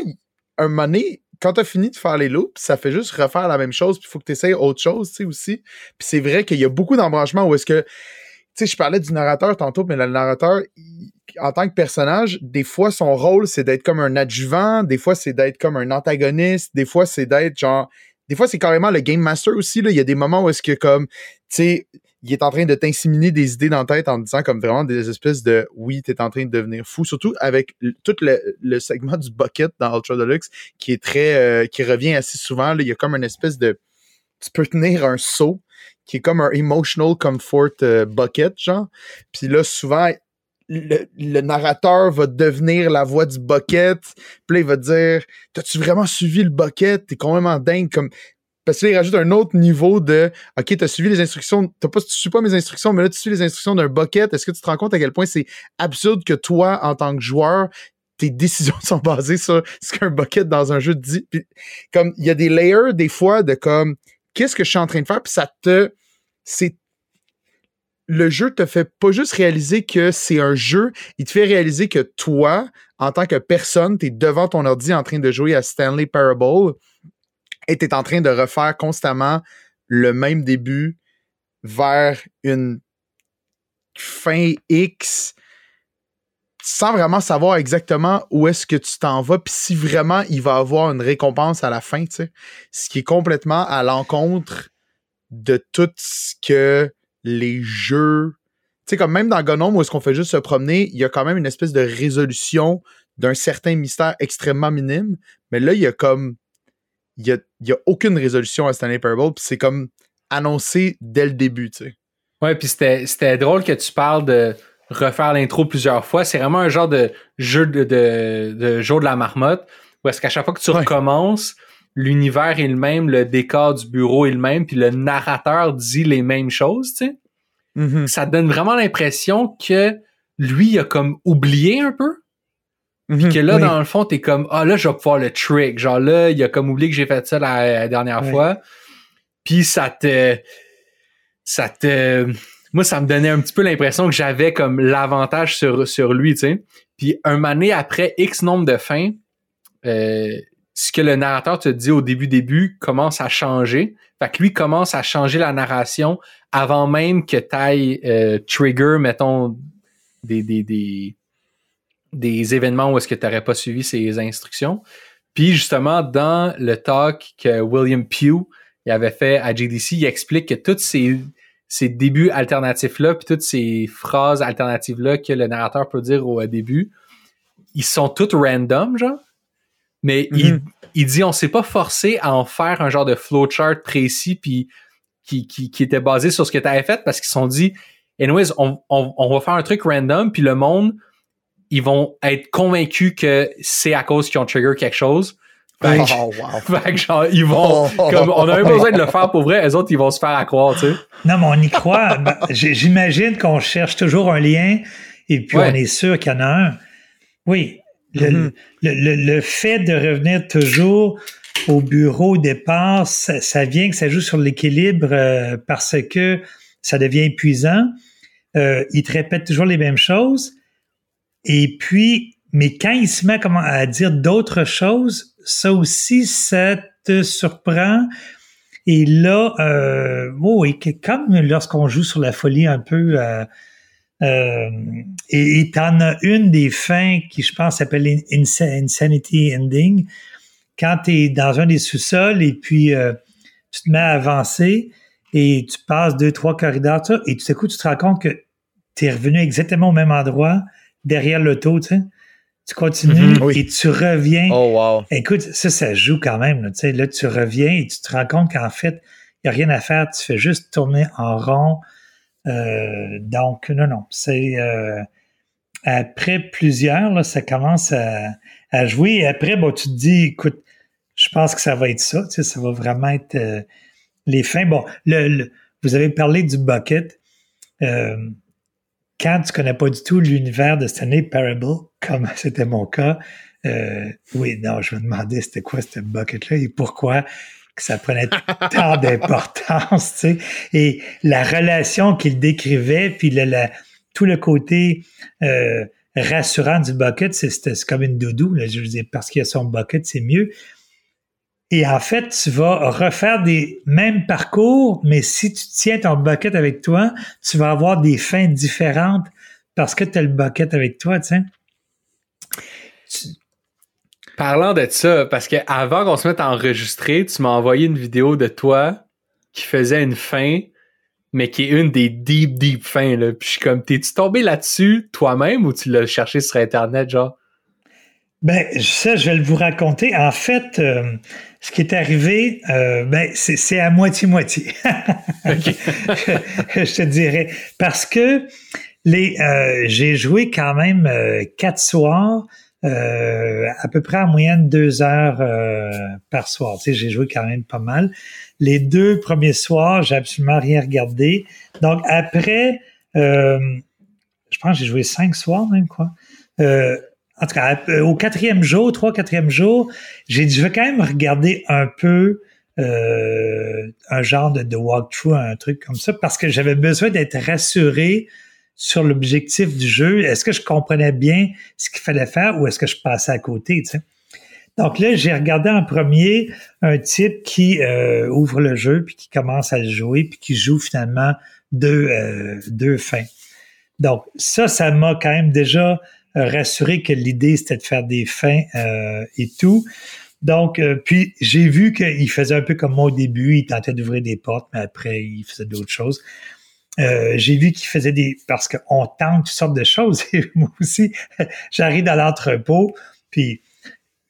un moment quand tu as fini de faire les loops, ça fait juste refaire la même chose, puis il faut que tu essayes autre chose, tu sais, aussi. Puis c'est vrai qu'il y a beaucoup d'embranchements où est-ce que, tu sais, je parlais du narrateur tantôt, mais le narrateur, en tant que personnage, des fois, son rôle, c'est d'être comme un adjuvant, des fois, c'est d'être comme un antagoniste, des fois, c'est d'être genre, des fois, c'est carrément le game master aussi, là. Il y a des moments où est-ce que, comme, tu sais, il est en train de t'inséminer des idées dans la tête en disant comme vraiment des espèces de oui, t'es en train de devenir fou. Surtout avec tout le, le segment du bucket dans Ultra Deluxe qui est très euh, qui revient assez souvent. Il y a comme une espèce de tu peux tenir un seau qui est comme un emotional comfort euh, bucket, genre. Puis là, souvent, le, narrateur va devenir la voix du bucket. Puis là, il va dire T'as-tu vraiment suivi le bucket? T'es complètement dingue. Comme... Parce que là, il rajoute un autre niveau de OK, t'as suivi les instructions, t'as pas, tu suis pas mes instructions, mais là, tu suis les instructions d'un bucket. Est-ce que tu te rends compte à quel point c'est absurde que toi, en tant que joueur, tes décisions sont basées sur ce qu'un bucket dans un jeu dit? Comme, il y a des layers, des fois, de comme, qu'est-ce que je suis en train de faire? Puis ça te. C'est. Le jeu te fait pas juste réaliser que c'est un jeu, il te fait réaliser que toi, en tant que personne, t'es devant ton ordi en train de jouer à Stanley Parable et t'es en train de refaire constamment le même début vers une fin X sans vraiment savoir exactement où est-ce que tu t'en vas, puis si vraiment il va avoir une récompense à la fin, tu sais. Ce qui est complètement à l'encontre de tout ce que les jeux. Tu sais, comme même dans Gnome, où est-ce qu'on fait juste se promener, il y a quand même une espèce de résolution d'un certain mystère extrêmement minime. Mais là, il y a comme. Il y a, il y a aucune résolution à Stanley Parable, puis c'est comme annoncé dès le début, tu sais. Ouais, puis c'était drôle que tu parles de refaire l'intro plusieurs fois. C'est vraiment un genre de jeu de, de, de jour de la marmotte où est-ce qu'à chaque fois que tu Ouais. recommences, l'univers est le même, le décor du bureau est le même, puis le narrateur dit les mêmes choses, tu sais. Mhm. Ça te donne vraiment l'impression que lui, il a comme oublié un peu. Mhm. Que là, Oui. dans le fond, t'es comme, ah là, je vais pouvoir le trick. Genre là, il a comme oublié que j'ai fait ça la, la dernière Oui. fois. Puis ça te. Ça te. Moi, ça me donnait un petit peu l'impression que j'avais comme l'avantage sur, sur lui, tu sais. Puis un année après X nombre de fins, euh, ce que le narrateur te dit au début début commence à changer. Fait que lui commence à changer la narration avant même que t'ailles euh, trigger, mettons, des, des, des, des événements où est-ce que tu n'aurais pas suivi ses instructions. Puis justement, dans le talk que William Pugh il avait fait à JDC, il explique que tous ces, ces débuts alternatifs-là, puis toutes ces phrases alternatives-là que le narrateur peut dire au début, ils sont toutes random, genre. Mais il, Mhm. il dit on s'est pas forcé à en faire un genre de flowchart précis puis qui, qui, qui était basé sur ce que tu avais fait parce qu'ils se sont dit anyways on, on, on va faire un truc random puis le monde ils vont être convaincus que c'est à cause qu'ils ont trigger quelque chose fait, que- Oh, wow. fait que genre ils vont Oh. comme on a même pas besoin de le faire pour vrai les autres ils vont se faire à croire tu sais Non, mais on y croit. Ben, J'imagine qu'on cherche toujours un lien et puis Ouais. on est sûr qu'il y en a un. Oui. Le, Mhm. le, le, le fait de revenir toujours au bureau au départ, ça, vient que ça joue sur l'équilibre euh, parce que ça devient épuisant. Euh, il te répète toujours les mêmes choses. Et puis, mais quand il se met à dire d'autres choses, ça aussi, ça te surprend. Et là, euh, oh oui, comme lorsqu'on joue sur la folie un peu, euh, euh, et t'en as une des fins qui, je pense, s'appelle Insanity Ending, quand tu es dans un des sous-sols et puis euh, tu te mets à avancer et tu passes deux, trois corridors, et tout à coup, tu te rends compte que tu es revenu exactement au même endroit derrière l'auto, tu sais. Tu continues mhm. et tu reviens. Oh, wow. Écoute, ça, ça joue quand même. Là, là tu reviens et tu te rends compte qu'en fait, il n'y a rien à faire. Tu fais juste tourner en rond. Euh, donc, non, non. C'est euh, après plusieurs, là, ça commence à, à, jouer. Et après, bon, tu te dis, écoute, je pense que ça va être ça. Tu sais, ça va vraiment être euh, les fins. Bon, le, vous avez parlé du bucket. Quand tu connais pas du tout l'univers de Stanley Parable, comme c'était mon cas, euh, oui, non, je me demandais c'était quoi ce bucket-là et pourquoi que ça prenait tant d'importance, tu sais. Et la relation qu'il décrivait, puis le, tout le côté euh, rassurant du bucket, c'est comme une doudou, là, je veux dire, parce qu'il y a son bucket, c'est mieux. Et en fait, tu vas refaire des mêmes parcours, mais si tu tiens ton bucket avec toi, tu vas avoir des fins différentes parce que tu as le bucket avec toi, tu sais. Parlant de ça, parce que avant qu'on se mette à enregistrer, tu m'as envoyé une vidéo de toi qui faisait une fin, mais qui est une des deep, deep fins. Là. Puis je suis comme, t'es-tu tombé là-dessus toi-même ou tu l'as cherché sur Internet, genre? Ben, ça, je vais vous raconter. En fait, euh, ce qui est arrivé, euh, ben, c'est à moitié-moitié. je, te dirais. Parce que les, euh, j'ai joué quand même quatre soirs, à peu près en moyenne deux heures par soir. Tu sais, j'ai joué quand même pas mal. Les deux premiers soirs, j'ai absolument rien regardé. Donc, après, je pense que j'ai joué cinq soirs même, quoi en tout cas, euh, au quatrième jour, trois, quatrième jour, j'ai dit, je vais quand même regarder un peu euh, un genre de, walkthrough, un truc comme ça, parce que j'avais besoin d'être rassuré sur l'objectif du jeu. Est-ce que je comprenais bien ce qu'il fallait faire ou est-ce que je passais à côté? Donc là, j'ai regardé en premier un type qui euh, ouvre le jeu, puis qui commence à jouer, puis qui joue finalement deux, deux fins. Donc ça, ça m'a quand même déjà rassuré que l'idée c'était de faire des fins euh, et tout. Donc, euh, puis j'ai vu qu'il faisait un peu comme moi au début, il tentait d'ouvrir des portes, mais après il faisait d'autres choses. Euh, j'ai vu qu'il faisait des parce qu'on tente toutes sortes de choses. Moi aussi, j'arrive dans l'entrepôt, puis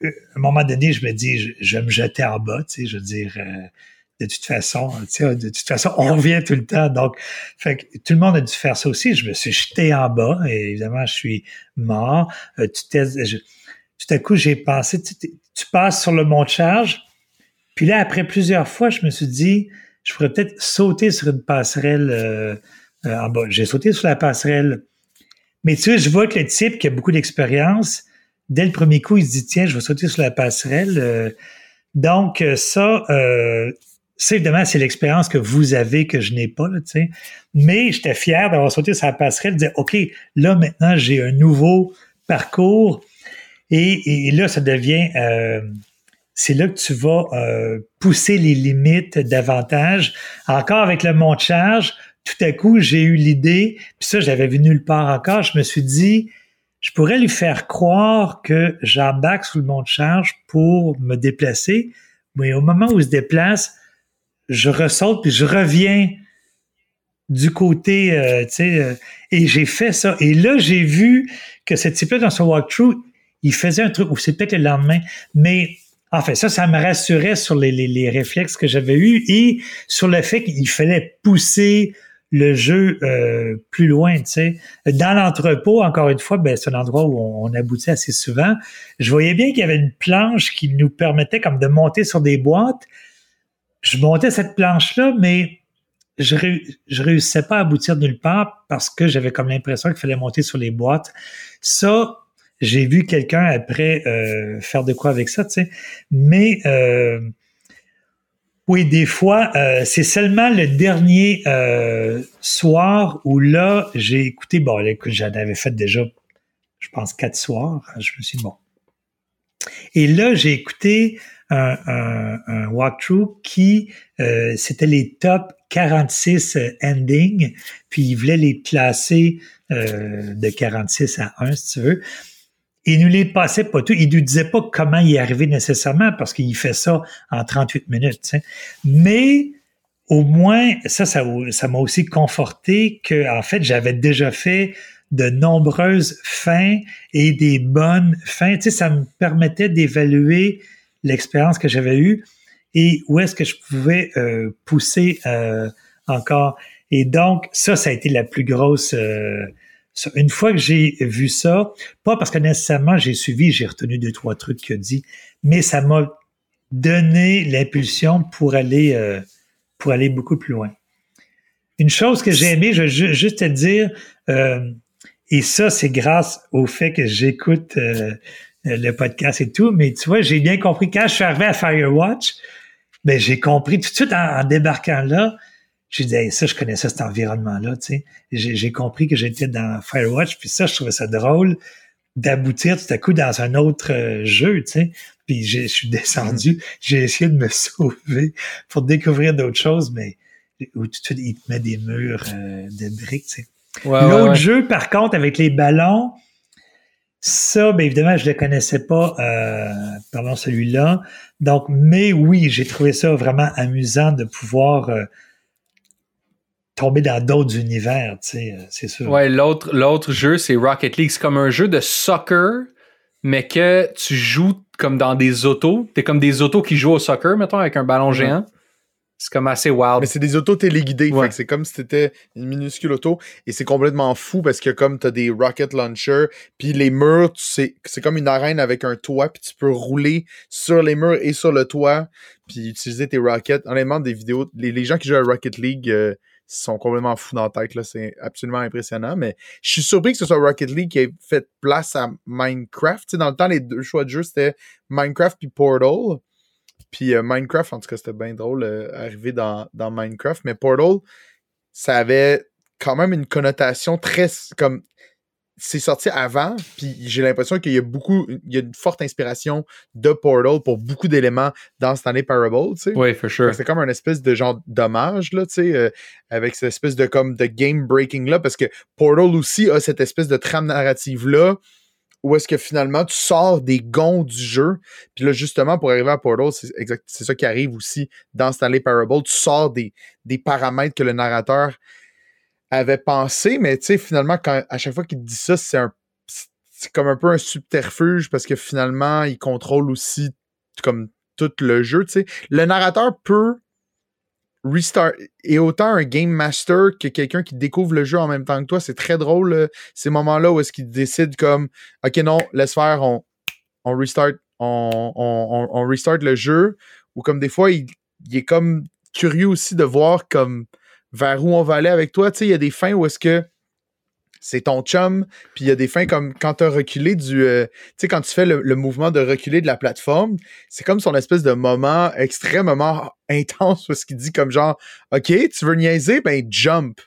à un moment donné, je me dis, je, me jeter en bas, tu sais, je veux dire, de toute façon, de toute façon, on revient tout le temps. Donc, fait que, tout le monde a dû faire ça aussi. Je me suis jeté en bas et évidemment, je suis mort. Euh, tout à coup, j'ai pensé, tu, passes sur le mont de charge. Puis là, après plusieurs fois, je me suis dit, je pourrais peut-être sauter sur une passerelle euh, euh, en bas. J'ai sauté sur la passerelle. Mais tu sais, je vois que le type qui a beaucoup d'expérience, dès le premier coup, il se dit, tiens, je vais sauter sur la passerelle. donc, ça, c'est évidemment, c'est l'expérience que vous avez que je n'ai pas, là, sais. mais j'étais fier d'avoir sauté la passerelle, de dire, OK, là, maintenant, j'ai un nouveau parcours. Et, là, ça devient, euh, c'est là que tu vas euh, pousser les limites davantage. Encore avec le mont de charge, tout à coup, j'ai eu l'idée, puis ça, j'avais vu nulle part encore, je me suis dit, je pourrais lui faire croire que j'embarque sous le mont de charge pour me déplacer, mais au moment où il se déplace, je ressaute puis je reviens du côté, euh, tu sais, euh, et j'ai fait ça. Et là, j'ai vu que ce type-là, dans son walkthrough, il faisait un truc, ou c'est peut-être le lendemain, mais en fait, ça, ça me rassurait sur les, les, réflexes que j'avais eus et sur le fait qu'il fallait pousser le jeu euh, plus loin, tu sais. Dans l'entrepôt, encore une fois, ben, c'est un endroit où on, on, aboutit assez souvent. Je voyais bien qu'il y avait une planche qui nous permettait comme de monter sur des boîtes, je montais cette planche-là, mais je, je réussissais pas à aboutir nulle part parce que j'avais comme l'impression qu'il fallait monter sur les boîtes. Ça, j'ai vu quelqu'un après euh, faire de quoi avec ça, tu sais. Mais euh, oui, des fois, euh, c'est seulement le dernier soir où là, j'ai écouté, bon, écoute, j'en avais fait déjà, je pense, quatre soirs. Je me suis dit, bon. Et là, j'ai écouté un, un, un walkthrough qui, c'était les top 46 endings, puis il voulait les classer de 46 à 1, si tu veux. Il nous les passait pas tout. Il nous disait pas comment y arriver nécessairement parce qu'il fait ça en 38 minutes. Mais au moins, ça, ça, ça m'a aussi conforté que, en fait, j'avais déjà fait de nombreuses fins et des bonnes fins. Tu sais, ça me permettait d'évaluer l'expérience que j'avais eue et où est-ce que je pouvais euh, pousser euh, encore. Et donc, ça, ça a été la plus grosse euh, une fois que j'ai vu ça, pas parce que nécessairement j'ai suivi, j'ai retenu deux, trois trucs qu'il a dit, mais ça m'a donné l'impulsion pour aller, beaucoup plus loin. Une chose que j'ai aimé, je veux juste te dire, et ça, c'est grâce au fait que j'écoute le podcast et tout, mais tu vois, j'ai bien compris, quand je suis arrivé à Firewatch, ben, j'ai compris tout de suite en débarquant là, j'ai dit, ça, je connaissais cet environnement-là, tu sais. J'ai compris que j'étais dans Firewatch, puis ça, je trouvais ça drôle d'aboutir tout à coup dans un autre euh, jeu, tu sais. Puis je suis descendu, mm-hmm. j'ai essayé de me sauver pour découvrir d'autres choses, mais où tout de suite, il te met des murs euh, de briques, tu sais. L'autre jeu, par contre, avec les ballons, ça, bien évidemment, je le connaissais pas, euh, pardon, celui-là. Donc, mais oui, j'ai trouvé ça vraiment amusant de pouvoir euh, tomber dans d'autres univers, tu sais, euh, c'est sûr. Ouais, l'autre, l'autre jeu, c'est Rocket League. C'est comme un jeu de soccer, mais que tu joues comme dans des autos. T'es comme des autos qui jouent au soccer, mettons, avec un ballon géant. C'est comme assez wild. Mais c'est des autos téléguidées. c'est comme si c'était une minuscule auto. Et c'est complètement fou parce que comme t'as des rocket launchers, puis les murs, c'est comme une arène avec un toit, puis tu peux rouler sur les murs et sur le toit, puis utiliser tes rockets. Honnêtement, des vidéos, les, gens qui jouent à Rocket League, euh, sont complètement fous dans la tête. C'est absolument impressionnant. Mais je suis surpris que ce soit Rocket League qui ait fait place à Minecraft. dans le temps, les deux choix de jeu, c'était Minecraft puis Portal. Puis euh, Minecraft, en tout cas, c'était bien drôle euh, dans, dans Minecraft. Mais Portal, ça avait quand même une connotation très comme c'est sorti avant, puis j'ai l'impression qu'il y a beaucoup, il y a une forte inspiration de Portal pour beaucoup d'éléments dans Stanley Parable, tu sais. Oui, for sure. C'est comme un espèce de genre d'hommage, là, tu sais, euh, avec cette espèce de comme de game breaking là, parce que Portal aussi a cette espèce de trame narrative où est-ce que finalement tu sors des gonds du jeu, puis là justement pour arriver à Portal, c'est c'est ça qui arrive aussi dans Stanley Parable, tu sors des, des paramètres que le narrateur avait pensé, mais tu sais, finalement, quand, à chaque fois qu'il dit ça, c'est un c'est comme un peu un subterfuge parce que finalement, il contrôle aussi comme tout le jeu, tu sais. Le narrateur peut restart et autant un game master que quelqu'un qui découvre le jeu en même temps que toi, c'est très drôle ces moments-là où est-ce qu'il décide comme OK non, laisse faire, on, on restart on, on, on, restart le jeu ou comme des fois il, il est comme curieux aussi de voir comme vers où on va aller avec toi. Tu sais, il y a des fins où est-ce que c'est ton chum, puis il y a des fins comme quand tu as reculé du. Euh, tu sais, quand tu fais le, mouvement de reculer de la plateforme, c'est comme son espèce de moment extrêmement intense où est-ce qu'il dit comme genre OK, tu veux niaiser? Ben jump.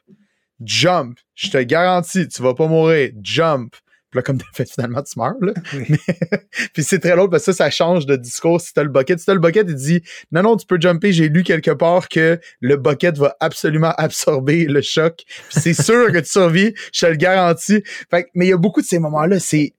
Jump. Je te garantis, tu vas pas mourir. Jump. Puis là, comme fait, finalement, tu meurs, là. puis c'est très long parce que ça, ça change de discours si t'as le bucket. Si t'as le bucket, il dit Non, non, tu peux jumper, j'ai lu quelque part que le bucket va absolument absorber le choc. C'est sûr que tu survis, je te le garantis. Fait mais il y a beaucoup de ces moments-là, c'est.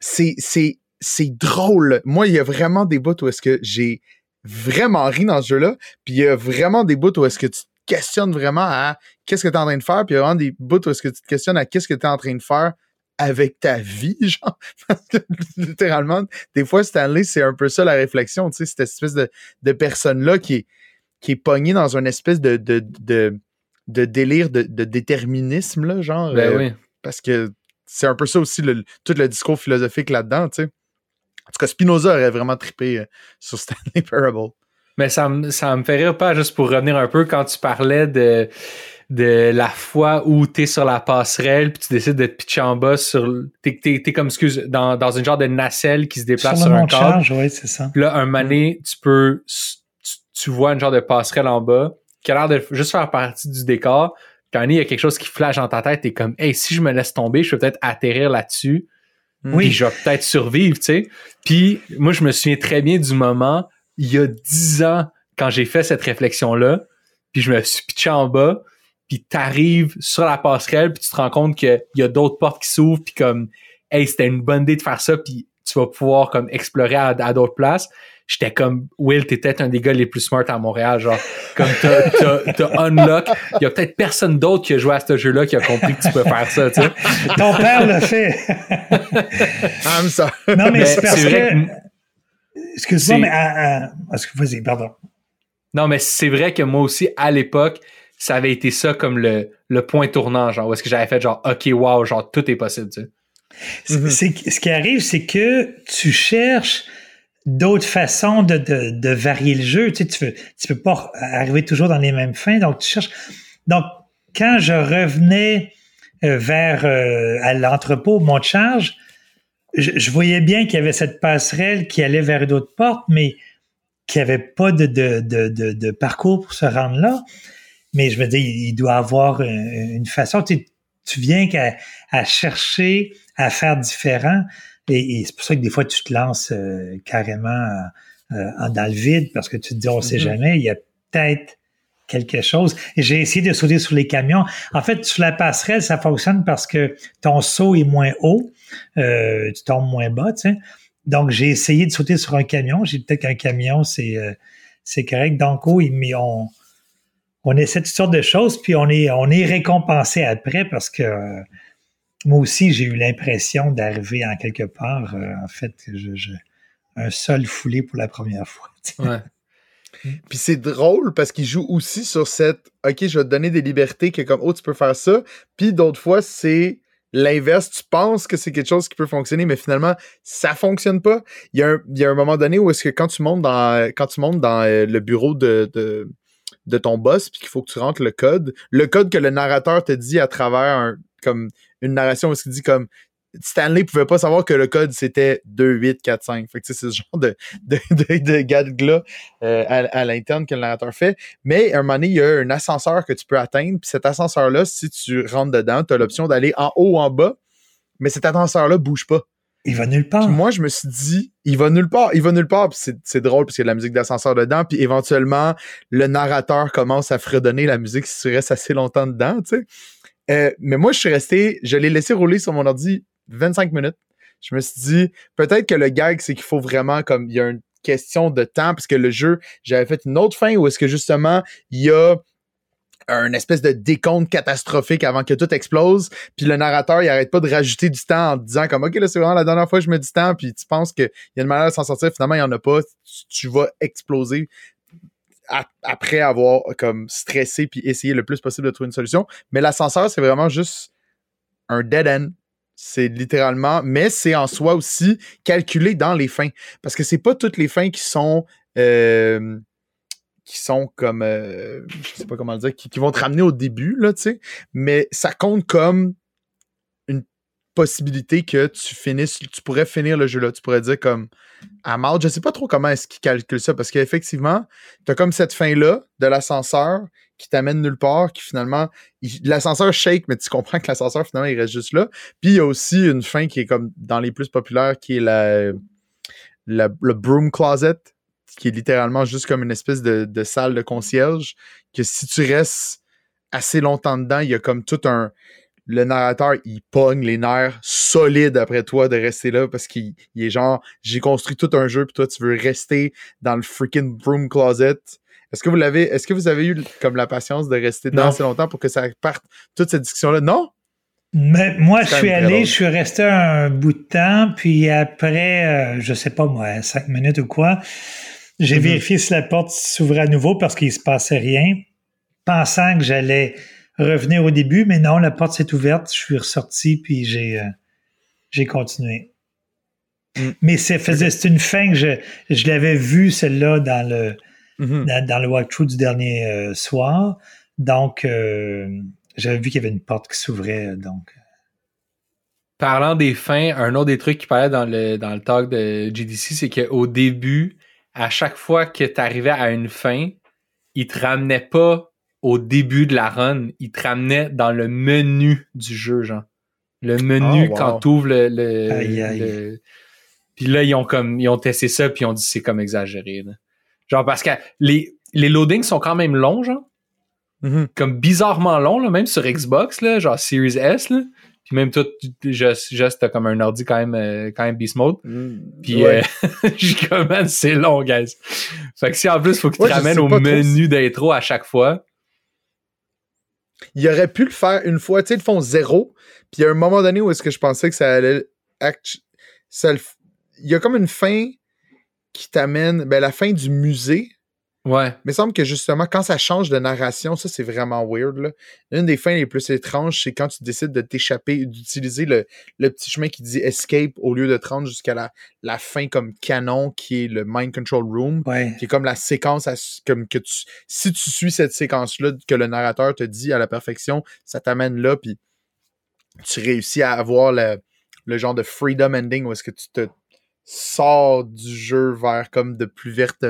C'est. C'est. C'est drôle. Moi, il y a vraiment des bouts où est-ce que j'ai vraiment ri dans ce jeu-là. Puis il y a vraiment des bouts où est-ce que tu te questionnes vraiment à qu'est-ce que tu es en train de faire. Puis il y a vraiment des bouts où est-ce que tu te questionnes à qu'est-ce que tu es en train de faire avec ta vie, genre. Parce que littéralement, des fois, Stanley, c'est un peu ça la réflexion, tu sais, cette espèce de, de personne-là qui est, qui est pognée dans une espèce de, de, de, de délire de, de, déterminisme, là, genre. Ben euh, oui. Parce que c'est un peu ça aussi, le, tout le discours philosophique là-dedans, tu sais. En tout cas, Spinoza aurait vraiment trippé euh, sur Stanley Parable. Mais ça, ça me fait rire pas juste pour revenir un peu quand tu parlais de de la fois où t'es sur la passerelle puis tu décides de te pitcher en bas sur t'es, t'es, t'es comme excuse dans, dans une genre de nacelle qui se déplace sur, le un oui, c'est ça. Puis là un mané tu peux tu, tu vois une genre de passerelle en bas qui a l'air de juste faire partie du décor puis il y a quelque chose qui flash dans ta tête t'es comme hey si je me laisse tomber je peux peut-être atterrir là-dessus Oui. puis je vais peut-être survivre tu sais puis moi je me souviens très bien du moment il y a dix ans quand j'ai fait cette réflexion là puis je me suis pitché en bas puis t'arrives sur la passerelle puis tu te rends compte qu'il y a d'autres portes qui s'ouvrent puis comme hey c'était une bonne idée de faire ça puis tu vas pouvoir comme explorer à, à d'autres places j'étais comme Will t'es peut-être un des gars les plus smart à Montréal genre comme t'as t'as t'as unlock il y a peut-être personne d'autre qui a joué à ce jeu là qui a compris que tu peux faire ça tu sais Ton père l'a fait. I'm sorry. Non, mais, Mais c'est parce vrai que. que- Excuse-moi, c'est- mais. à- à- Est-ce que vas-y, pardon. non mais c'est vrai que moi aussi à l'époque ça avait été ça comme le, le point tournant genre où est-ce que j'avais fait genre ok wow genre tout est possible tu sais Mhm. ce qui arrive, c'est que tu cherches d'autres façons de, de, de varier le jeu. Tu sais, tu, veux, tu peux pas arriver toujours dans les mêmes fins, donc tu cherches. Donc, quand je revenais euh, vers euh, à l'entrepôt, mon charge, je, je voyais bien qu'il y avait cette passerelle qui allait vers d'autres portes, mais qu'il n'y avait pas de, de, de, de, de parcours pour se rendre là. Mais je me dis, il doit avoir une, une façon. Tu, tu viens qu'à à chercher à faire différent. Et, et c'est pour ça que des fois, tu te lances euh, carrément euh, dans le vide parce que tu te dis, on sait Mhm. jamais, il y a peut-être quelque chose. J'ai essayé de sauter sur les camions. En fait, sur la passerelle, ça fonctionne parce que ton saut est moins haut, euh, tu tombes moins bas, tu sais. Donc, j'ai essayé de sauter sur un camion. J'ai peut-être qu'un camion, c'est euh, c'est correct. Donc, oui, mais on, on essaie toutes sortes de choses, puis on est, on est récompensé après parce que euh, moi aussi, j'ai eu l'impression d'arriver en quelque part, euh, en fait, je, je- un sol foulé pour la première fois. ouais Puis c'est drôle parce qu'il joue aussi sur cette OK, je vais te donner des libertés que comme oh, tu peux faire ça. Puis d'autres fois, c'est l'inverse. Tu penses que c'est quelque chose qui peut fonctionner, mais finalement, ça fonctionne pas. Il y a un, il y a un moment donné où est-ce que quand tu montes dans quand tu montes dans euh, le bureau de, de, de ton boss, puis qu'il faut que tu rentres le code, le code que le narrateur te dit à travers un, comme une narration où il dit comme Stanley pouvait pas savoir que le code c'était 2, 8, 4, 5. Fait que c'est ce genre de, de, de, de gag-là euh, à, à l'interne que le narrateur fait. Mais à un moment donné, il y a un ascenseur que tu peux atteindre. Puis cet ascenseur-là, si tu rentres dedans, tu as l'option d'aller en haut ou en bas. Mais cet ascenseur-là bouge pas. Il va nulle part. Moi, je me suis dit, il va nulle part, il va nulle part. C'est drôle parce qu'il y a de la musique d'ascenseur dedans. Puis éventuellement, le narrateur commence à fredonner la musique si tu restes assez longtemps dedans, tu sais. Euh, mais moi, je suis resté, je l'ai laissé rouler sur mon ordi 25 minutes. Je me suis dit, peut-être que le gag, c'est qu'il faut vraiment, comme, il y a une question de temps, parce que le jeu, j'avais fait une autre fin où est-ce que justement, il y a un espèce de décompte catastrophique avant que tout explose. Puis le narrateur, il arrête pas de rajouter du temps en disant comme OK, là, c'est vraiment la dernière fois que je mets du temps, puis tu penses qu'il y a une manière de s'en sortir, finalement, il y en a pas. Tu, vas exploser après avoir comme stressé puis essayé le plus possible de trouver une solution. Mais l'ascenseur, c'est vraiment juste un dead end. C'est littéralement, mais c'est en soi aussi calculé dans les fins. Parce que c'est pas toutes les fins qui sont euh, qui sont comme euh, je sais pas comment le dire, qui, qui vont te ramener au début, là, tu sais. Mais ça compte comme une possibilité que tu finisses, tu pourrais finir le jeu là. Tu pourrais dire comme à mort. Je sais pas trop comment est-ce qu'ils calculent ça, parce qu'effectivement, tu as comme cette fin-là de l'ascenseur qui t'amène nulle part, qui finalement. L'ascenseur shake, mais tu comprends que l'ascenseur, finalement, il reste juste là. Puis il y a aussi une fin qui est comme dans les plus populaires, qui est la- le broom closet, qui est littéralement juste comme une espèce de, de salle de concierge, que si tu restes assez longtemps dedans, il y a comme tout un. Le narrateur, il pogne les nerfs solides après toi de rester là parce qu'il il est genre, j'ai construit tout un jeu, puis toi, tu veux rester dans le freaking broom closet. Est-ce que vous l'avez, est-ce que vous avez eu comme la patience de rester dedans Non. assez longtemps pour que ça parte toute cette discussion-là? Non? Mais moi, je suis allé, je suis resté un bout de temps, puis après, euh, je sais pas moi, cinq minutes ou quoi, j'ai Mhm. vérifié si la porte s'ouvrait à nouveau parce qu'il se passait rien, pensant que j'allais revenir au début, mais non, la porte s'est ouverte, je suis ressorti, puis j'ai euh, j'ai continué. Mm. Mais c'est une fin que je, je l'avais vue, celle-là, dans le, Mhm. dans, dans le walkthrough du dernier euh, soir. Donc, euh, j'avais vu qu'il y avait une porte qui s'ouvrait. Donc, Parlant des fins, un autre des trucs qui parlait dans le, dans le talk de GDC, c'est qu'au début, à chaque fois que tu arrivais à une fin, il te ramenait pas au début de la run, il te ramenait dans le menu du jeu, genre. Le menu Oh, wow. quand tu ouvres le, le- Aïe, aïe. le- Puis là, ils ont comme ils ont testé ça, puis ils ont dit c'est comme exagéré. là. Genre parce que les, les loadings sont quand même longs, genre. Mhm. Comme bizarrement longs, là, même sur Xbox, là, genre Series S, là. Puis même juste, juste t'as comme un ordi quand même, euh, quand même beast mode. Puis Ouais. euh, je man, c'est long, guys. Fait que si en plus, faut que tu Ouais, ramènes au menu d'intro à chaque fois. Il aurait pu le faire une fois, tu sais, ils le font zéro. Puis il y a un moment donné où est-ce que je pensais que ça allait. act- ça le Il y a comme une fin qui t'amène. Ben, la fin du musée. Ouais. Mais il semble que justement, quand ça change de narration, ça c'est vraiment weird. Là. Une des fins les plus étranges, c'est quand tu décides de t'échapper, d'utiliser le, le petit chemin qui dit escape au lieu de te rendre jusqu'à la, la fin comme canon qui est le mind control room ouais. qui est comme la séquence à comme que tu si tu suis cette séquence là que le narrateur te dit à la perfection ça t'amène là puis tu réussis à avoir le, le genre de freedom ending où est-ce que tu te sors du jeu vers comme de plus verte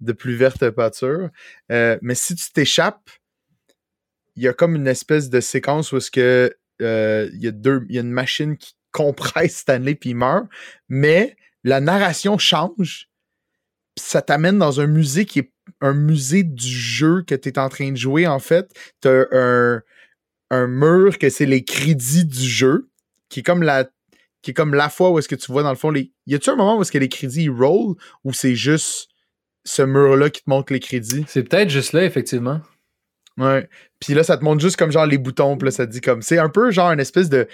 de plus verte pâture Euh, mais si tu t'échappes il y a comme une espèce de séquence où est-ce que euh, il y a y a une machine qui compresse Stanley puis il meurt mais la narration change ça t'amène dans un musée qui est un musée du jeu que tu es en train de jouer, en fait. Tu un, un mur que c'est les crédits du jeu, qui est comme la qui est comme la fois où est-ce que tu vois dans le fond les. Y a-tu un moment où est-ce que les crédits roll ou c'est juste ce mur-là qui te montre les crédits? C'est peut-être juste là, effectivement. Ouais. Puis là, ça te montre juste comme genre les boutons, puis là, ça te dit comme. C'est un peu genre une espèce de.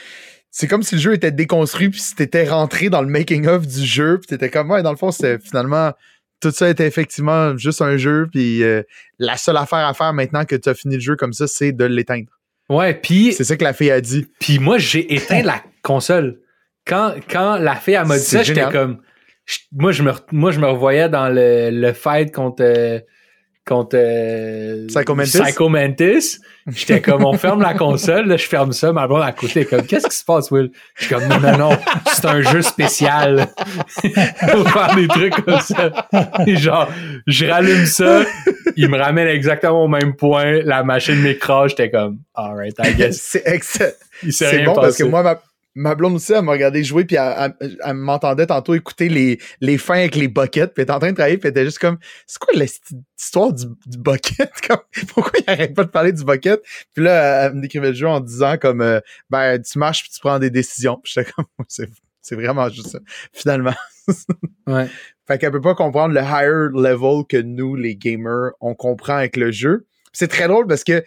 C'est comme si le jeu était déconstruit, puis si t'étais rentré dans le making-of du jeu, puis t'étais comme, ouais, dans le fond, c'était finalement. Tout ça était effectivement juste un jeu, puis euh, la seule affaire à faire maintenant que tu as fini le jeu comme ça, c'est de l'éteindre. Ouais, puis C'est ça que la fille a dit. Puis moi, j'ai éteint la console. Quand, quand la fille elle m'a dit ça, j'étais comme. je- moi, je me, moi, je me revoyais dans le, le fight contre. euh, contre euh, Psycho Mantis? Psycho Mantis. J'étais comme, on ferme la console, là, je ferme ça, ma blonde à côté est comme, qu'est-ce qui se passe, Will? Je suis comme, non, non, non, c'est un jeu spécial. Pour faire des trucs comme ça. Et genre, je rallume ça, il me ramène exactement au même point, la machine m'écrase, j'étais comme, alright, I guess. C'est excellent. Il s'est C'est rien bon parce que moi, ma, ma blonde aussi, elle m'a regardé jouer, puis elle, elle- elle m'entendait tantôt écouter les, les fins avec les buckets, puis elle était en train de travailler, puis elle était juste comme, c'est quoi l'histoire du, du bucket? Comme, pourquoi il arrête pas de parler du bucket? Puis là, elle me décrivait le jeu en disant comme, euh, ben, tu marches puis tu prends des décisions. J'étais comme, c'est, c'est vraiment juste ça, finalement. Ouais. Fait qu'elle peut pas comprendre le higher level que nous, les gamers, on comprend avec le jeu. C'est très drôle parce que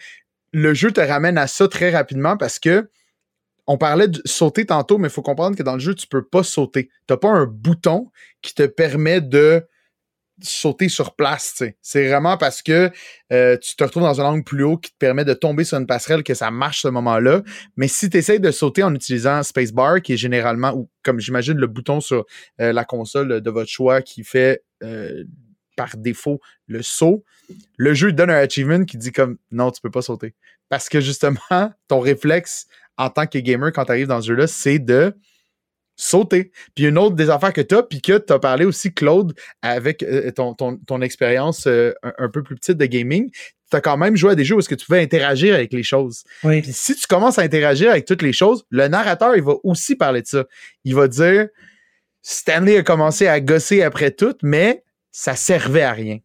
le jeu te ramène à ça très rapidement parce que on parlait de sauter tantôt, mais il faut comprendre que dans le jeu, tu peux pas sauter. T'as pas un bouton qui te permet de sauter sur place. tu. C'est vraiment parce que euh, tu te retrouves dans un angle plus haut qui te permet de tomber sur une passerelle que ça marche ce moment-là. Mais si tu essaies de sauter en utilisant Spacebar, qui est généralement, ou comme j'imagine le bouton sur euh, la console de votre choix qui fait euh, par défaut le saut, le jeu donne un achievement qui dit comme non, tu peux pas sauter. Parce que justement, ton réflexe en tant que gamer quand tu arrives dans ce jeu-là, c'est de sauter. Puis une autre des affaires que tu as, puis que tu as parlé aussi, Claude, avec euh, ton, ton, ton expérience euh, un, un peu plus petite de gaming, tu as quand même joué à des jeux où est-ce que tu pouvais interagir avec les choses. Oui. Puis si tu commences à interagir avec toutes les choses, le narrateur, il va aussi parler de ça. Il va dire Stanley a commencé à gosser après tout, mais ça servait à rien.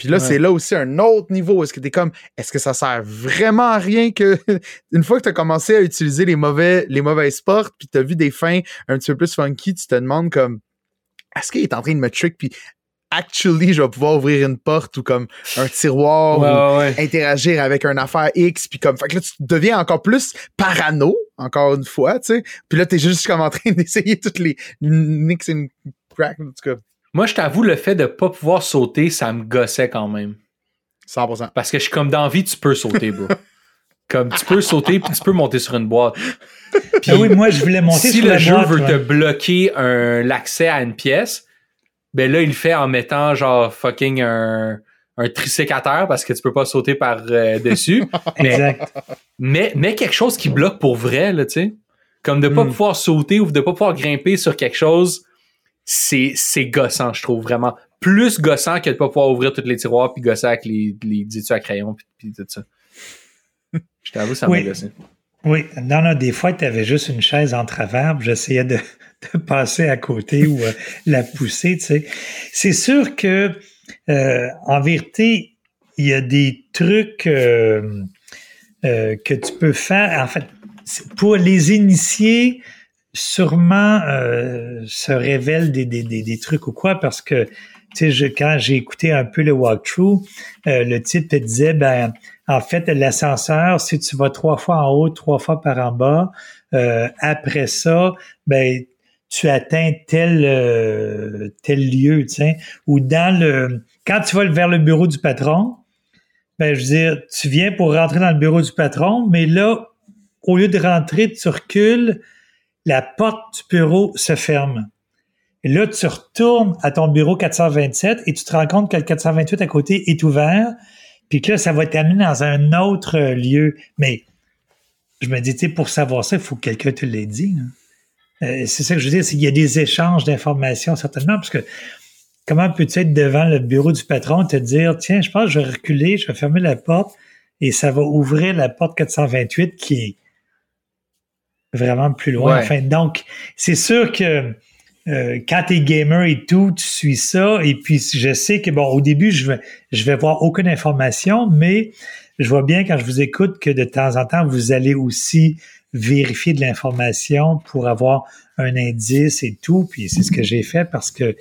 Puis là, Ouais. c'est là aussi un autre niveau. Est-ce que t'es comme, est-ce que ça sert vraiment à rien que, une fois que t'as commencé à utiliser les mauvais, les mauvaises portes, puis t'as vu des fins un petit peu plus funky, tu te demandes comme, est-ce qu'il est en train de me trick, puis actually, je vais pouvoir ouvrir une porte ou comme un tiroir ou Ouais, ouais, ouais. interagir avec une affaire X, puis comme, fait que là, tu deviens encore plus parano, encore une fois, tu sais. Puis là, t'es juste comme en train d'essayer toutes les nicks and crack, en tout cas, Moi, je t'avoue, le fait de pas pouvoir sauter, ça me gossait quand même. 100%. Parce que je suis comme dans vie, tu peux sauter, bro. comme tu peux sauter puis tu peux monter sur une boîte. Puis Ah oui, moi, je voulais monter si sur le la jeu boîte, veut ouais. te bloquer un- l'accès à une pièce, ben là, il le fait en mettant genre fucking un, un trisécateur parce que tu peux pas sauter par euh, dessus. Exact. mais, mais quelque chose qui bloque pour vrai, là, tu sais. Comme de pas Mm. pouvoir sauter ou de pas pouvoir grimper sur quelque chose, c'est, c'est gossant, je trouve, vraiment. Plus gossant que de pas pouvoir ouvrir tous les tiroirs puis gosser avec les, les étuis à crayon puis, puis tout ça. Je t'avoue, ça Oui. m'a gossé. Oui, non, non, des fois, tu avais juste une chaise en travers, puis j'essayais de, de passer à côté ou euh, la pousser, tu sais. C'est sûr que, euh, en vérité, il y a des trucs euh, que tu peux faire. En fait, pour les initiés, sûrement euh, se révèlent des, des, des, trucs ou quoi, parce que, tu sais, quand j'ai écouté un peu le walkthrough, euh, le type te disait, ben, en fait, l'ascenseur, si tu vas trois fois en haut, trois fois par en bas, euh, après ça, ben tu atteins tel euh, tel lieu, tu sais. Ou dans le quand tu vas vers le bureau du patron, ben je veux dire, tu viens pour rentrer dans le bureau du patron, mais là, au lieu de rentrer, tu recules, la porte du bureau se ferme. Là, tu retournes à ton bureau 427 et tu te rends compte que le 428 à côté est ouvert puis que là, ça va t'amener dans un autre lieu. Mais je me dis, tu sais, pour savoir ça, il faut que quelqu'un te l'ait dit. hein. Euh, c'est ça que je veux dire, c'est qu'il y a des échanges d'informations, certainement, parce que comment peux-tu être devant le bureau du patron et te dire, tiens, je pense que je vais reculer, je vais fermer la porte et ça va ouvrir la porte 428 qui est vraiment plus loin. Ouais. Enfin, donc, c'est sûr que euh, quand tu es gamer et tout, tu suis ça. Et puis, je sais que, bon, au début, je vais, je vais voir aucune information, mais je vois bien quand je vous écoute que de temps en temps, vous allez aussi vérifier de l'information pour avoir un indice et tout. Puis, c'est ce que j'ai fait parce que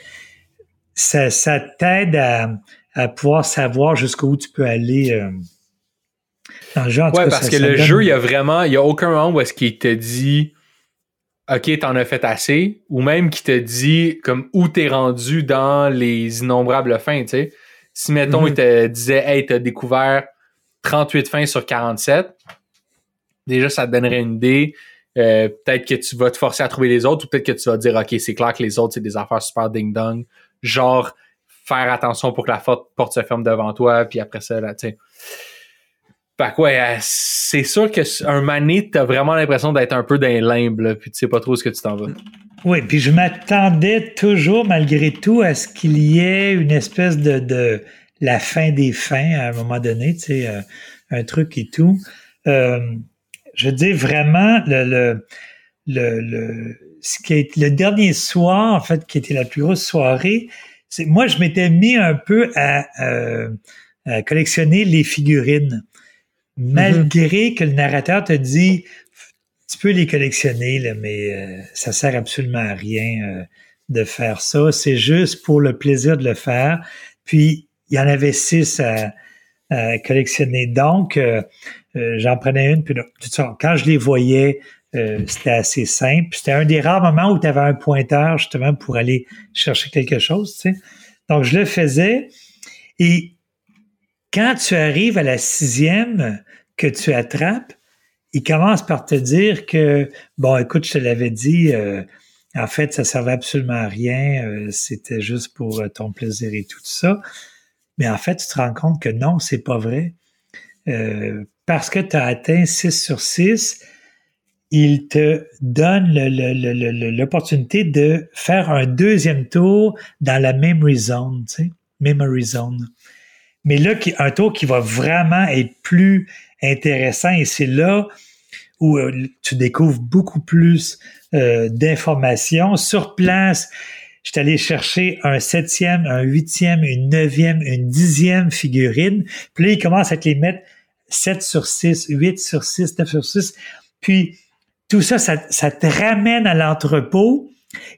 ça, ça t'aide à, à pouvoir savoir jusqu'où tu peux aller euh, dans le jeu. En tout Ouais, cas, parce ça- que ça le donne- jeu, il y a vraiment, il y a aucun moment où est-ce qu'il te dit, OK, t'en as fait assez, ou même qu'il te dit comme où t'es rendu dans les innombrables fins, tu sais. Si, mettons, Mhm. il te disait, hey, t'as découvert 38 fins sur 47, déjà, ça te donnerait une idée. Euh, peut-être que tu vas te forcer à trouver les autres, ou peut-être que tu vas dire, OK, c'est clair que les autres, c'est des affaires super ding-dong. Genre, faire attention pour que la porte porte se ferme devant toi, puis après ça, là, tu sais. Fait que ouais, euh, c'est sûr que un mané, t'as vraiment l'impression d'être un peu dans les limbes, là, puis tu sais pas trop est-ce que tu t'en vas. Oui, puis je m'attendais toujours, malgré tout, à ce qu'il y ait une espèce de, de la fin des fins à un moment donné, tu sais, euh, un truc et tout. Euh, je dis vraiment, le, le, le, le, ce qui est le dernier soir, en fait, qui était la plus grosse soirée, c'est moi, je m'étais mis un peu à, euh, à collectionner les figurines, malgré que le narrateur te dit tu peux les collectionner, mais euh, ça sert absolument à rien euh, de faire ça. C'est juste pour le plaisir de le faire. Puis, il y en avait six à, collectionner. Donc, euh, j'en prenais une. Puis, quand je les voyais, c'était assez simple. C'était un des rares moments où tu avais un pointeur, justement, pour aller chercher quelque chose. Tu. Donc, je le faisais. Et quand tu arrives à la sixième que tu attrapes, il commence par te dire que, bon, écoute, je te l'avais dit, euh, en fait, ça servait absolument à rien, euh, c'était juste pour euh, ton plaisir et tout ça. Mais en fait, tu te rends compte que non, c'est pas vrai. Parce que tu as atteint 6 sur 6, il te donne l'opportunité de faire un deuxième tour dans la memory zone, tu sais, memory zone. Mais là, un tour qui va vraiment être plus intéressant et c'est là où euh, tu découvres beaucoup plus euh, d'informations. Sur place, je suis allé chercher un septième, un huitième, une neuvième, une dixième figurine. Puis là, ils commencent à te les mettre 7 sur 6, 8 sur 6, 9 sur 6. Puis tout ça, ça, ça te ramène à l'entrepôt.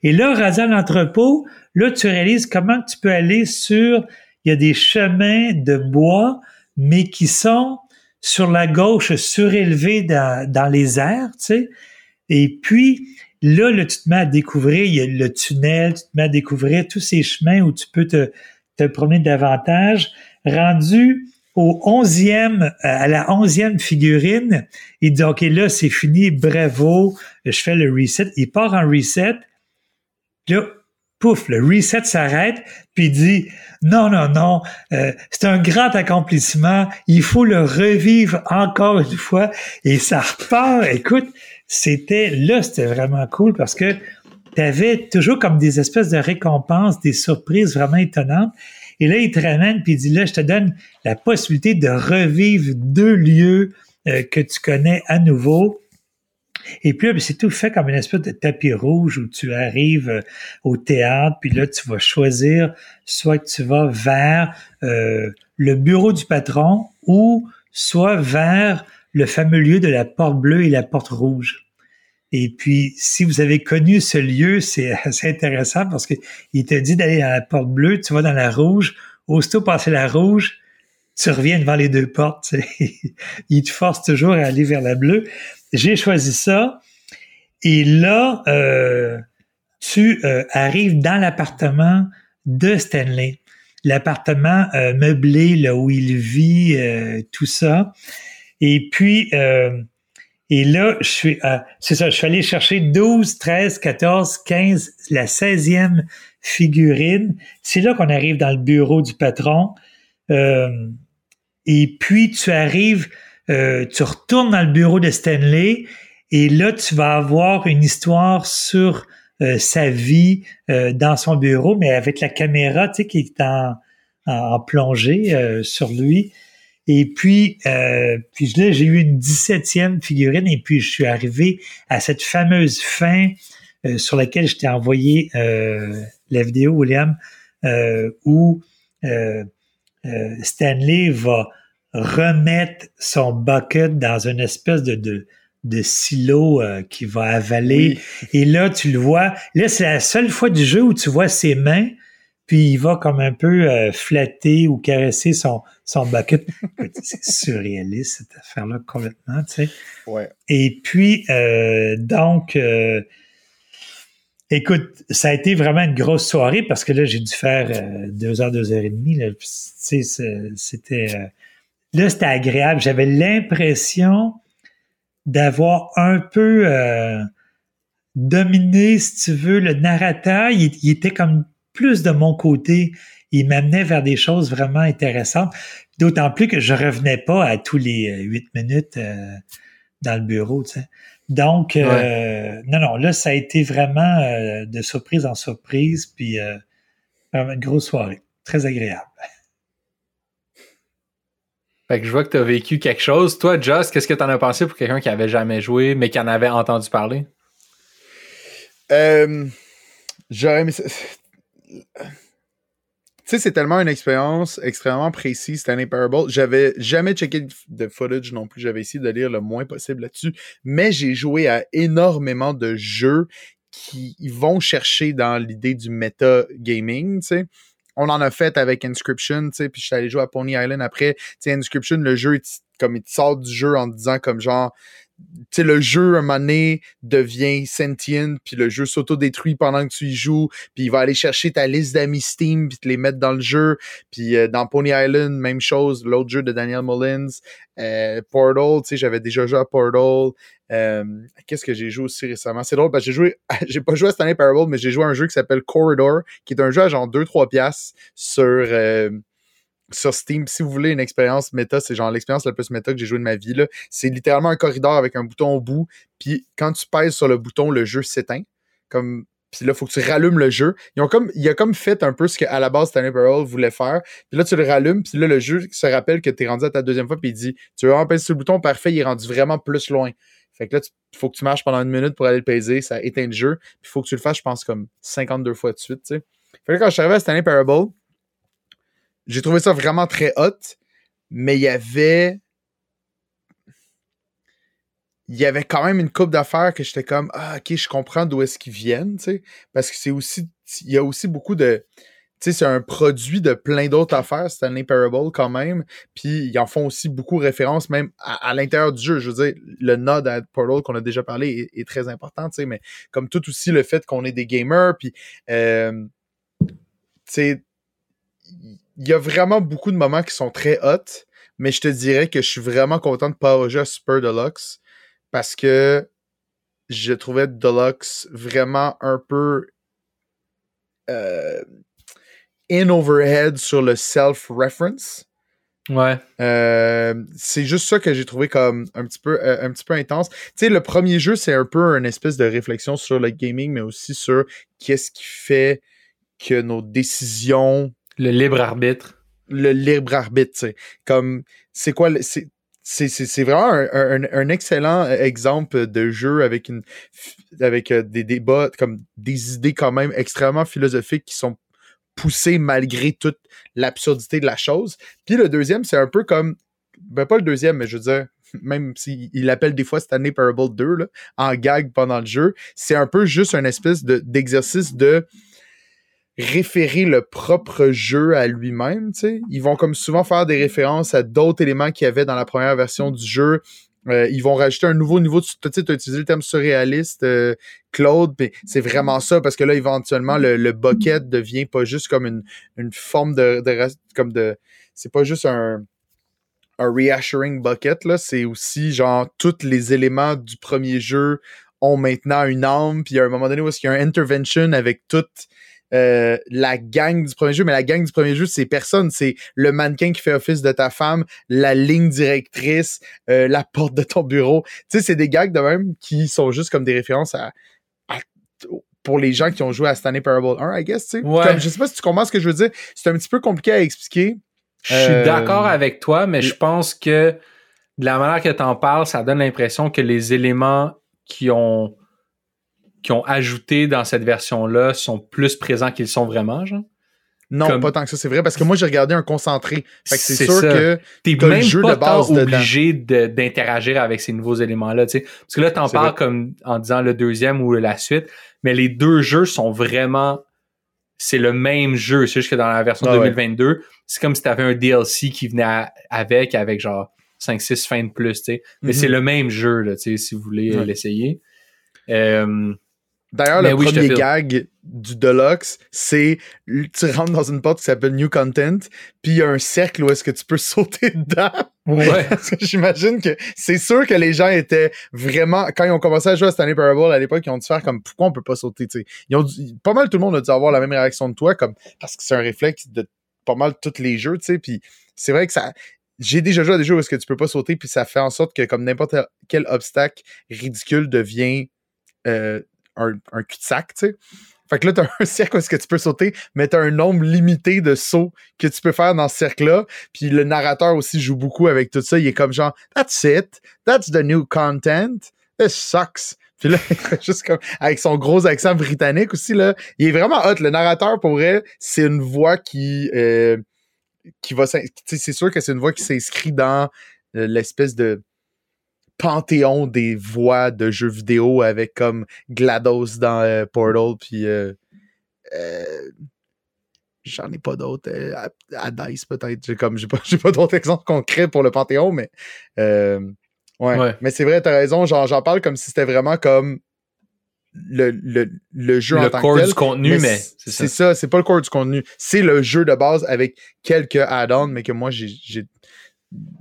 Et là, à l'entrepôt, là, tu réalises comment tu peux aller sur, il y a des chemins de bois, mais qui sont sur la gauche surélevés dans, les airs, tu sais. Et puis, là, là, tu te mets à découvrir, il y a le tunnel, tu te mets à découvrir tous ces chemins où tu peux te, promener davantage. Rendu au onzième, à la onzième figurine, il dit, OK, là, c'est fini, bravo, je fais le reset. Il part en reset. Là, pouf, le reset s'arrête, puis dit non, non, non, euh, c'est un grand accomplissement, il faut le revivre encore une fois, et ça repart. Écoute, c'était là, c'était vraiment cool parce que tu avais toujours comme des espèces de récompenses, des surprises vraiment étonnantes. Et là, il te ramène puis il dit là, je te donne la possibilité de revivre deux lieux euh, que tu connais à nouveau. Et puis, c'est tout fait comme une espèce de tapis rouge où tu arrives euh, au théâtre, puis là, tu vas choisir soit tu vas vers euh, le bureau du patron ou soit vers le fameux lieu de la porte bleue et la porte rouge. Et puis, si vous avez connu ce lieu, c'est assez intéressant parce qu'il te dit d'aller à la porte bleue, tu vas dans la rouge, aussitôt passer la rouge, tu reviens devant les deux portes. Il te force toujours à aller vers la bleue. J'ai choisi ça. Et là, euh, tu euh, arrives dans l'appartement de Stanley. L'appartement euh, meublé, là où il vit, tout ça. Et puis, et là, je suis, c'est ça, je suis allé chercher 12, 13, 14, 15, la 16e figurine. C'est là qu'on arrive dans le bureau du patron. et puis, tu arrives euh, tu retournes dans le bureau de Stanley et là, tu vas avoir une histoire sur euh, sa vie euh, dans son bureau, mais avec la caméra, tu sais, qui est en, en plongée sur lui. Et puis, puis là, j'ai eu une 17e figurine et puis je suis arrivé à cette fameuse fin sur laquelle je t'ai envoyé la vidéo, William, où Stanley va remettre son bucket dans une espèce de, de, de silo euh, qui va avaler. Et là, tu le vois. Là, c'est la seule fois du jeu où tu vois ses mains, puis il va comme un peu euh, flatter ou caresser son, son bucket. c'est surréaliste, cette affaire-là, complètement, tu sais. Ouais. Et puis, euh, donc... Écoute, ça a été vraiment une grosse soirée parce que là, j'ai dû faire deux heures, deux heures et demie. C'était Là, c'était agréable. J'avais l'impression d'avoir un peu euh, dominé, si tu veux, le narrateur. Il, était comme plus de mon côté. Il m'amenait vers des choses vraiment intéressantes. D'autant plus que je revenais pas à tous les euh, huit minutes euh, dans le bureau. Tu sais. Donc, non, non, là, ça a été vraiment de surprise en surprise, puis vraiment une grosse soirée. Très agréable. Fait que je vois que tu as vécu quelque chose. Toi, Joss, qu'est-ce que tu en as pensé pour quelqu'un qui avait jamais joué, mais qui en avait entendu parler? Euh, J'aurais Tu sais, c'est tellement une expérience extrêmement précise, Stanley Parable. J'avais jamais checké de footage non plus. J'avais essayé de lire le moins possible là-dessus. Mais j'ai joué à énormément de jeux qui vont chercher dans l'idée du meta gaming, tu sais on en a fait avec Inscription, tu sais, puis je suis allé jouer à Pony Island après. Tu sais, Inscription, le jeu, comme il te sort du jeu en te disant comme genre, sais, le jeu, un moment donné, devient sentient, puis le jeu s'auto-détruit pendant que tu y joues, puis il va aller chercher ta liste d'amis Steam, puis te les mettre dans le jeu. Puis euh, dans Pony Island, même chose, l'autre jeu de Daniel Mullins. Euh, Portal, tu sais, j'avais déjà joué à Portal. Euh, qu'est-ce que j'ai joué aussi récemment? C'est drôle parce que j'ai joué, j'ai pas joué à Stanley Parable, mais j'ai joué à un jeu qui s'appelle Corridor, qui est un jeu à genre 2-3 piastres sur, euh, sur Steam. Si vous voulez une expérience méta, c'est genre l'expérience la plus méta que j'ai joué de ma vie. C'est littéralement un corridor avec un bouton au bout. Puis quand tu pèses sur le bouton, le jeu s'éteint. Comme puis là, faut que tu rallumes le jeu. Ils ont comme, il a comme fait un peu ce qu'à la base Stanley Parable voulait faire. Puis là, tu le rallumes, puis là, le jeu se rappelle que tu es rendu à ta deuxième fois, puis il dit Tu veux empêcher sur le bouton, parfait, il est rendu vraiment plus loin. Fait que là, il faut que tu marches pendant une minute pour aller le peser, ça éteint le jeu. Puis faut que tu le fasses, je pense, comme 52 fois de suite, tu sais. Fait que quand je suis arrivé à Stanley Parable, j'ai trouvé ça vraiment très hot, mais il y avait. Il y avait quand même une coupe d'affaires que j'étais comme Ah, ok, je comprends d'où est-ce qu'ils viennent, tu sais. Parce que c'est aussi. Il y a aussi beaucoup de sais, c'est un produit de plein d'autres affaires, Stanley Parable quand même. Puis ils en font aussi beaucoup référence même à, l'intérieur du jeu. Je veux dire, le nod à Portal qu'on a déjà parlé est, très important, tu sais, mais comme tout aussi le fait qu'on est des gamers, puis euh, tu sais, il y a vraiment beaucoup de moments qui sont très hot, mais je te dirais que je suis vraiment content de pas à Super Deluxe parce que je trouvais Deluxe vraiment un peu euh, in overhead sur le self-reference. Ouais. Euh, c'est juste ça que j'ai trouvé comme un petit peu, euh, un petit peu intense. Tu sais, le premier jeu, c'est un peu une espèce de réflexion sur le gaming, mais aussi sur qu'est-ce qui fait que nos décisions. Le libre arbitre. Le libre arbitre, tu sais. Comme, c'est quoi, c'est. C'est vraiment un, un, excellent exemple de jeu avec une avec des débats comme des idées quand même extrêmement philosophiques qui sont poussées malgré toute l'absurdité de la chose. Puis le deuxième, c'est un peu comme ben pas le deuxième, mais je veux dire, même s'il appelle des fois Stanley Parable 2 là, en gag pendant le jeu, c'est un peu juste un espèce d'exercice de, référer le propre jeu à lui-même. Ils vont comme souvent faire des références à d'autres éléments qu'il y avait dans la première version du jeu. Euh, ils vont rajouter un nouveau niveau de. Tu as utilisé le terme surréaliste, euh, Claude, mais c'est vraiment ça, parce que là, éventuellement, le, bucket devient pas juste comme une, une forme de, de comme de. C'est pas juste un, un reassuring bucket, là. C'est aussi genre tous les éléments du premier jeu ont maintenant une âme, puis à un moment donné où il y a un intervention avec toutes euh, la gang du premier jeu, mais la gang du premier jeu, c'est personne. C'est le mannequin qui fait office de ta femme, la ligne directrice, euh, la porte de ton bureau. Tu sais, c'est des gags de même qui sont juste comme des références à, pour les gens qui ont joué à Stanley Parable 1, I guess, tu sais. je sais pas si tu comprends ce que je veux dire. C'est un petit peu compliqué à expliquer. Je suis euh, d'accord avec toi, mais je pense que de la manière que tu en parles, ça donne l'impression que les éléments qui ont qui ont ajouté dans cette version-là sont plus présents qu'ils sont vraiment, genre? Non, pas tant que ça, c'est vrai, parce que moi, j'ai regardé un concentré. Fait que c'est sûr que t'es même le jeu pas de base obligé d'interagir avec ces nouveaux éléments-là, tu sais. Parce que là, t'en parles comme en disant le deuxième ou la suite, mais les deux jeux sont vraiment... C'est le même jeu, c'est juste que dans la version 2022, c'est comme si t'avais un DLC qui venait avec, avec genre 5-6 fins de plus, tu sais. Mais c'est mhm. le même jeu, là, tu sais, si vous voulez l'essayer. Euh, D'ailleurs, le premier gag du Deluxe, c'est tu rentres dans une porte qui s'appelle New Content, puis il y a un cercle où est-ce que tu peux sauter dedans. Ouais. J'imagine que c'est sûr que les gens étaient vraiment quand ils ont commencé à jouer à Stanley Parable à l'époque, ils ont dû faire comme pourquoi on peut pas sauter, tu sais? Ils ont pas mal tout le monde a dû avoir la même réaction de toi comme parce que c'est un réflexe de pas mal tous les jeux, tu sais, puis c'est vrai que ça j'ai déjà joué à des jeux où est-ce que tu peux pas sauter puis ça fait en sorte que comme n'importe quel obstacle ridicule devient euh, un, cul-de-sac, tu sais. Fait que là, t'as un cercle où est-ce que tu peux sauter, mais t'as un nombre limité de sauts que tu peux faire dans ce cercle-là. Puis le narrateur aussi joue beaucoup avec tout ça. Il est comme genre, that's it, that's the new content, this sucks. Puis là, juste comme, avec son gros accent britannique aussi, là, il est vraiment hot. Le narrateur, pour vrai, c'est une voix qui, euh, qui va, c'est sûr que c'est une voix qui s'inscrit dans euh, l'espèce de, panthéon des voix de jeux vidéo avec comme GLaDOS dans euh, Portal, puis euh, euh, j'en ai pas d'autres. à, Dice, peut-être. J'ai comme j'ai pas, pas d'autres exemples concrets pour le Panthéon, mais ouais. Mais c'est vrai, t'as raison, j'en parle comme si c'était vraiment comme le, le, le jeu le en tant que tel. du contenu, mais, c'est ça. c'est pas le core du contenu. C'est le jeu de base avec quelques add-ons, mais que moi, j'ai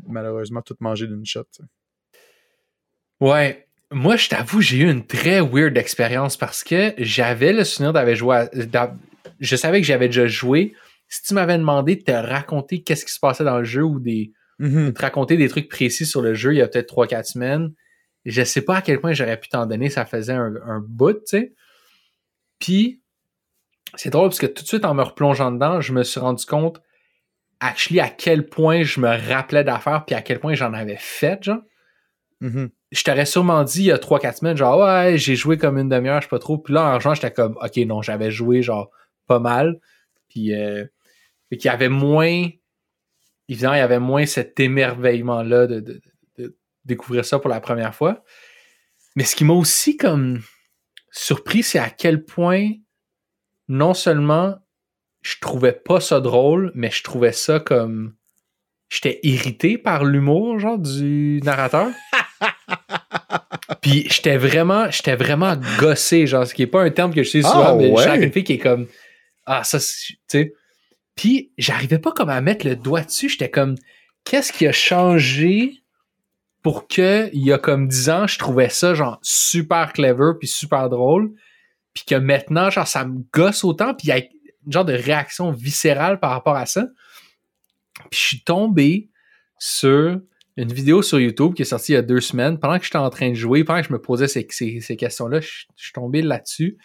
malheureusement tout mangé d'une shot. Ouais. Moi, je t'avoue, j'ai eu une très weird expérience parce que j'avais le souvenir d'avoir joué à, Je savais que j'avais déjà joué. Si tu m'avais demandé de te raconter qu'est-ce qui se passait dans le jeu ou des, mm-hmm. de te raconter des trucs précis sur le jeu il y a peut-être 3-4 semaines, je sais pas à quel point j'aurais pu t'en donner. Ça faisait un, un bout, tu sais. Puis, c'est drôle parce que tout de suite, en me replongeant dedans, je me suis rendu compte, actually, à quel point je me rappelais d'affaires puis à quel point j'en avais fait, genre. Mm-hmm je t'aurais sûrement dit il y a 3-4 semaines, genre, ouais, j'ai joué comme une demi-heure, je sais pas trop. Puis là, en rejoint, j'étais comme, ok, non, j'avais joué, genre, pas mal. Puis, euh, qu'il y avait moins, évidemment, il y avait moins cet émerveillement-là de, de, de, découvrir ça pour la première fois. Mais ce qui m'a aussi, comme, surpris, c'est à quel point, non seulement je trouvais pas ça drôle, mais je trouvais ça comme, j'étais irrité par l'humour, genre, du narrateur. Puis j'étais vraiment, j'étais vraiment gossé, genre, ce qui est pas un terme que je sais souvent, ah, mais ouais. une fille qui est comme, ah, ça, tu sais. Puis j'arrivais pas comme à mettre le doigt dessus, j'étais comme, qu'est-ce qui a changé pour que, il y a comme 10 ans, je trouvais ça, genre, super clever puis super drôle. puis que maintenant, genre, ça me gosse autant, puis il y a une genre de réaction viscérale par rapport à ça. Puis je suis tombé sur une vidéo sur YouTube qui est sortie il y a deux semaines. Pendant que j'étais en train de jouer, pendant que je me posais ces, ces, questions-là, je, suis tombé là-dessus.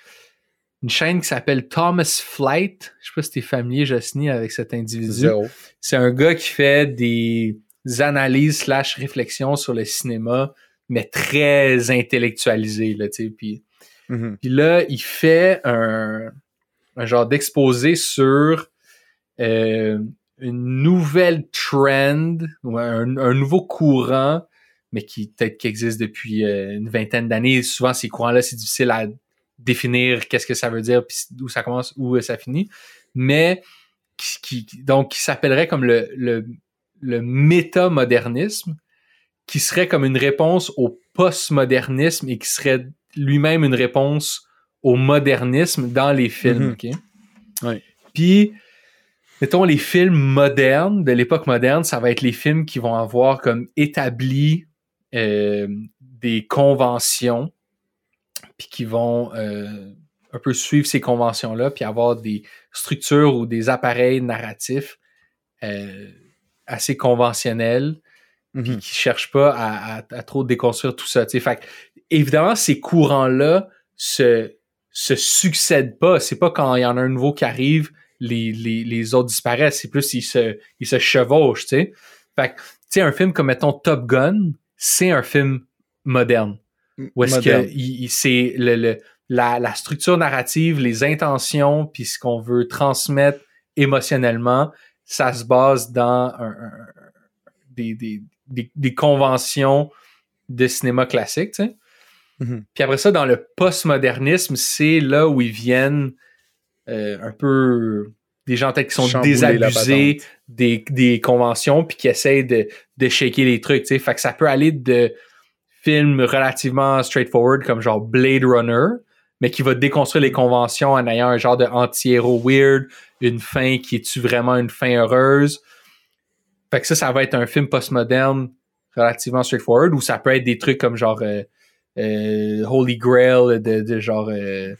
Une chaîne qui s'appelle Thomas Flight. Je sais pas si tu es familier, Jocelyne, avec cet individu. C'est un gars qui fait des analyses slash réflexions sur le cinéma, mais très intellectualisé, là, tu sais. Puis, mm-hmm. puis là, il fait un, un genre d'exposé sur euh, une nouvelle trend ou un, nouveau courant, mais qui peut-être qui existe depuis euh, une vingtaine d'années. Souvent, ces courants-là, c'est difficile à définir qu'est-ce que ça veut dire, puis où ça commence, où ça finit. Mais qui, donc qui s'appellerait comme le, le, le métamodernisme, qui serait comme une réponse au postmodernisme et qui serait lui-même une réponse au modernisme dans les films. Mm-hmm. Puis mettons, les films modernes, de l'époque moderne, ça va être les films qui vont avoir comme établi euh, des conventions, puis qui vont euh, un peu suivre ces conventions-là, puis avoir des structures ou des appareils narratifs euh, assez conventionnels, puis Mhm. qui cherchent pas à, à- à trop déconstruire tout ça. tu sais. Fait que, évidemment, ces courants-là se, se succèdent pas. C'est pas quand il y en a un nouveau qui arrive, les, les, les autres disparaissent. C'est plus ils se, ils se chevauchent, tu sais. Fait que, tu sais, un film comme, mettons, Top Gun, c'est un film moderne. Où est-ce que il- il- c'est le, le- la, la structure narrative, les intentions, puis ce qu'on veut transmettre émotionnellement, ça se base dans un- un- des, des, des, des conventions de cinéma classique, tu sais. Mhm. Puis après ça, dans le postmodernisme, c'est là où ils viennent euh, un peu des gens peut-être qui sont Chambouler désabusés des, des conventions puis qui essayent de, de shaker les trucs, tu sais. Fait que ça peut aller de films relativement straightforward comme genre Blade Runner, mais qui va déconstruire les conventions en ayant un genre de anti-héros weird, une fin qui est-tu vraiment une fin heureuse. Fait que ça, ça va être un film postmoderne relativement straightforward, ou ça peut être des trucs comme genre euh, euh, Holy Grail de, de genre euh,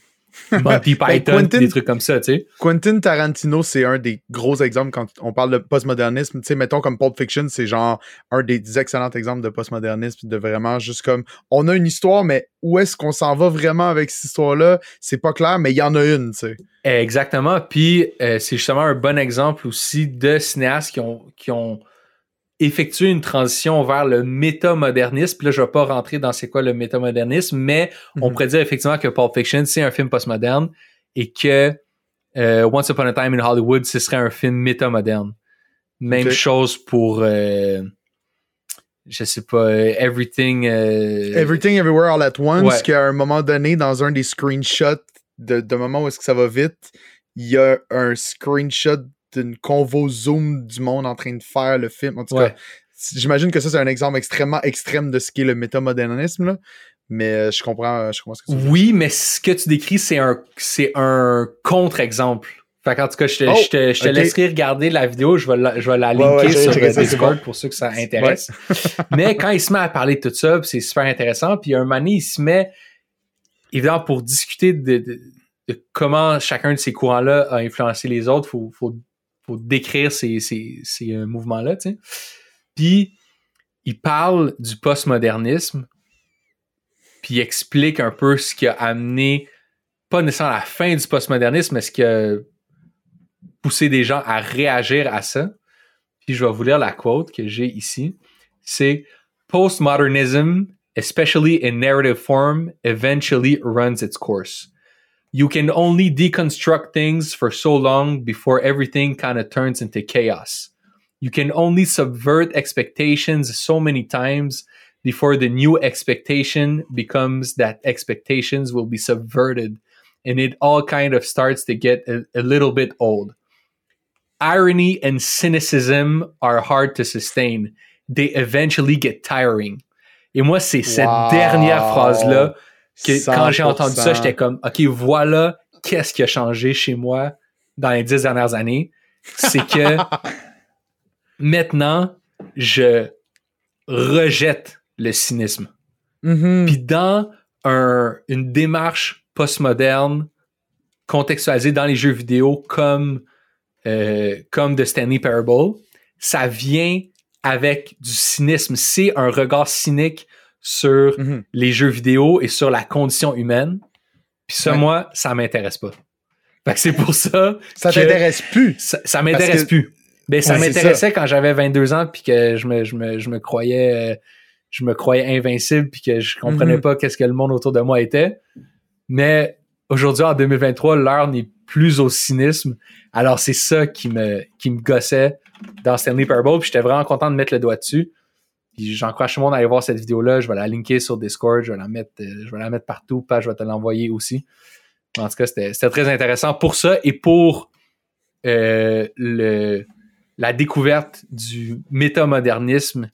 Monty Python, Ben, Quentin- des trucs comme ça, tu sais. Quentin Tarantino, c'est un des gros exemples quand on parle de postmodernisme. Tu sais, mettons comme Pulp Fiction, c'est genre un des excellents exemples de postmodernisme, de vraiment juste comme on a une histoire, mais où est-ce qu'on s'en va vraiment avec cette histoire-là? C'est pas clair, mais il y en a une, tu sais. Exactement. Puis euh, c'est justement un bon exemple aussi de cinéastes qui ont, qui ont effectué une transition vers le métamodernisme. Puis là, je vais pas rentrer dans c'est quoi le métamodernisme, mais on Mhm. pourrait dire effectivement que Pulp Fiction, c'est un film postmoderne et que euh, Once Upon a Time in Hollywood, ce serait un film métamoderne. Même chose pour, euh, je sais pas, euh, Everything... euh, Everything Everywhere All at Once, Ouais. qu'à un moment donné, dans un des screenshots de, de moment où est-ce que ça va vite, il y a un screenshot d'une convo Zoom du monde en train de faire le film. En tout Ouais. cas, j'imagine que ça, c'est un exemple extrêmement extrême de ce qu'est le métamodernisme, là. Mais euh, je comprends, je comprends ce que tu veux. Oui, mais ce que tu décris, c'est un, c'est un contre-exemple. Fait qu'en tout cas, je te, Oh, je te, je te ok. laisserai regarder la vidéo. Je vais la, je vais la linker ouais, sur le Discord bon. pour ceux que ça intéresse. mais quand il se met à parler de tout ça, c'est super intéressant. Puis un moment donné, il se met, évidemment, pour discuter de, de, de comment chacun de ces courants-là a influencé les autres, faut, faut, faut décrire ces, ces, ces euh, mouvements-là. Puis, il parle du postmodernisme, puis il explique un peu ce qui a amené, pas nécessairement la fin du postmodernisme, mais ce qui a poussé des gens à réagir à ça. Puis je vais vous lire la quote que j'ai ici. C'est Postmodernism, especially in narrative form, eventually runs its course. You can only deconstruct things for so long before everything kind of turns into chaos. You can only subvert expectations so many times before the new expectation becomes that expectations will be subverted and it all kind of starts to get a, a little bit old. Irony and cynicism are hard to sustain. They eventually get tiring. Et moi, c'est cette dernière phrase-là que quand j'ai 100%. entendu ça, j'étais comme, OK, voilà qu'est-ce qui a changé chez moi dans les dix dernières années. C'est que maintenant, je rejette le cynisme. Mhm. Puis dans un- une démarche postmoderne contextualisé dans les jeux vidéo comme, euh, comme de Stanley Parable, ça vient avec du cynisme. C'est un regard cynique sur Mhm. les jeux vidéo et sur la condition humaine. Puis ça, Ouais. moi, ça m'intéresse pas. Fait que c'est pour ça Ça t'intéresse plus. ça, ça m'intéresse que- plus. Ben, ça Ouais, m'intéressait quand j'avais 22 ans puis que je me, je me, je me croyais euh, je me croyais invincible puis que je comprenais Mhm. pas qu'est-ce que le monde autour de moi était. Mais aujourd'hui en 2023, l'heure n'est plus au cynisme. Alors c'est ça qui me qui me gossait dans Stanley Parable, puis j'étais vraiment content de mettre le doigt dessus. Puis j'encourage tout le monde à aller voir cette vidéo là, je vais la linker sur Discord, je vais la mettre euh, je vais la mettre partout, pas je vais te l'envoyer aussi. En tout cas, c'était très intéressant pour ça et pour euh, le, la découverte du métamodernisme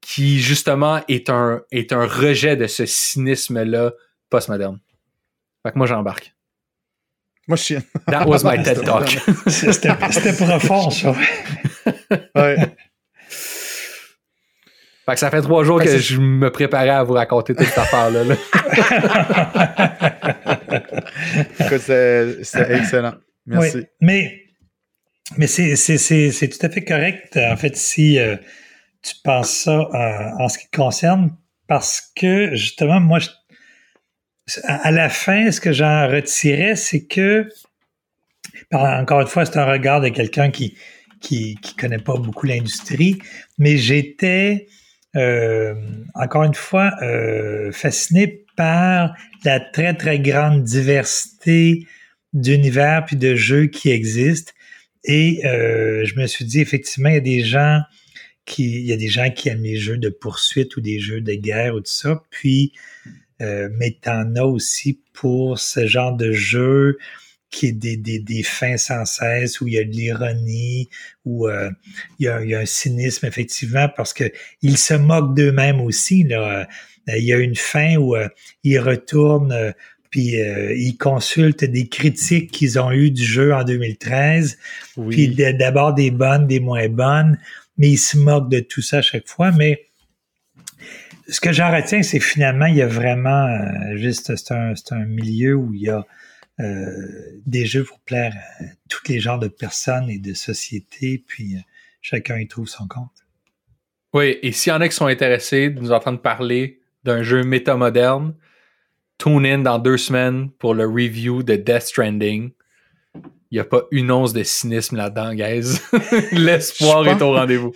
qui, justement, est un, est un rejet de ce cynisme-là postmoderne. Fait que moi, j'embarque. Moi, je suis. That was my TED Talk. C'était c'était profond, ça. Ouais. Fait que ça fait trois jours Fait que je me préparais à vous raconter toute cette affaire-là. là. Écoute, c'est excellent. Merci. Oui, mais mais c'est c'est- c'est- c'est tout à fait correct, en fait, si euh, tu penses ça euh, en ce qui te concerne, parce que, justement, moi, je- à, la fin, ce que j'en retirais, c'est que, encore une fois, c'est un regard de quelqu'un qui qui qui connaît pas beaucoup l'industrie, mais j'étais, euh, encore une fois, euh, fasciné par la très, très grande diversité d'univers puis de jeux qui existent. Et euh, je me suis dit, effectivement, il y a des gens qui, il y a des gens qui aiment les jeux de poursuite ou des jeux de guerre ou tout ça. Puis, mais t'en as aussi pour ce genre de jeu qui est des, des, des fins sans cesse, où il y a de l'ironie, où euh, il, y a, il y a un cynisme, effectivement, parce que ils se moquent d'eux-mêmes aussi. Là. Euh, Il y a une fin où euh, ils retournent euh, puis euh, ils consultent des critiques qu'ils ont eues du jeu en 2013, Oui. puis d'abord des bonnes, des moins bonnes, mais ils se moquent de tout ça à chaque fois. Mais ce que j'en retiens, c'est finalement, il y a vraiment euh, juste, c'est un, c'est un milieu où il y a euh, des jeux pour plaire à tous les genres de personnes et de sociétés, puis euh, chacun y trouve son compte. Oui, et s'il y en a qui sont intéressés de nous entendre parler d'un jeu métamoderne, tune in dans deux semaines pour le review de Death Stranding. Il n'y a pas une once de cynisme là-dedans, guys. L'espoir est au rendez-vous.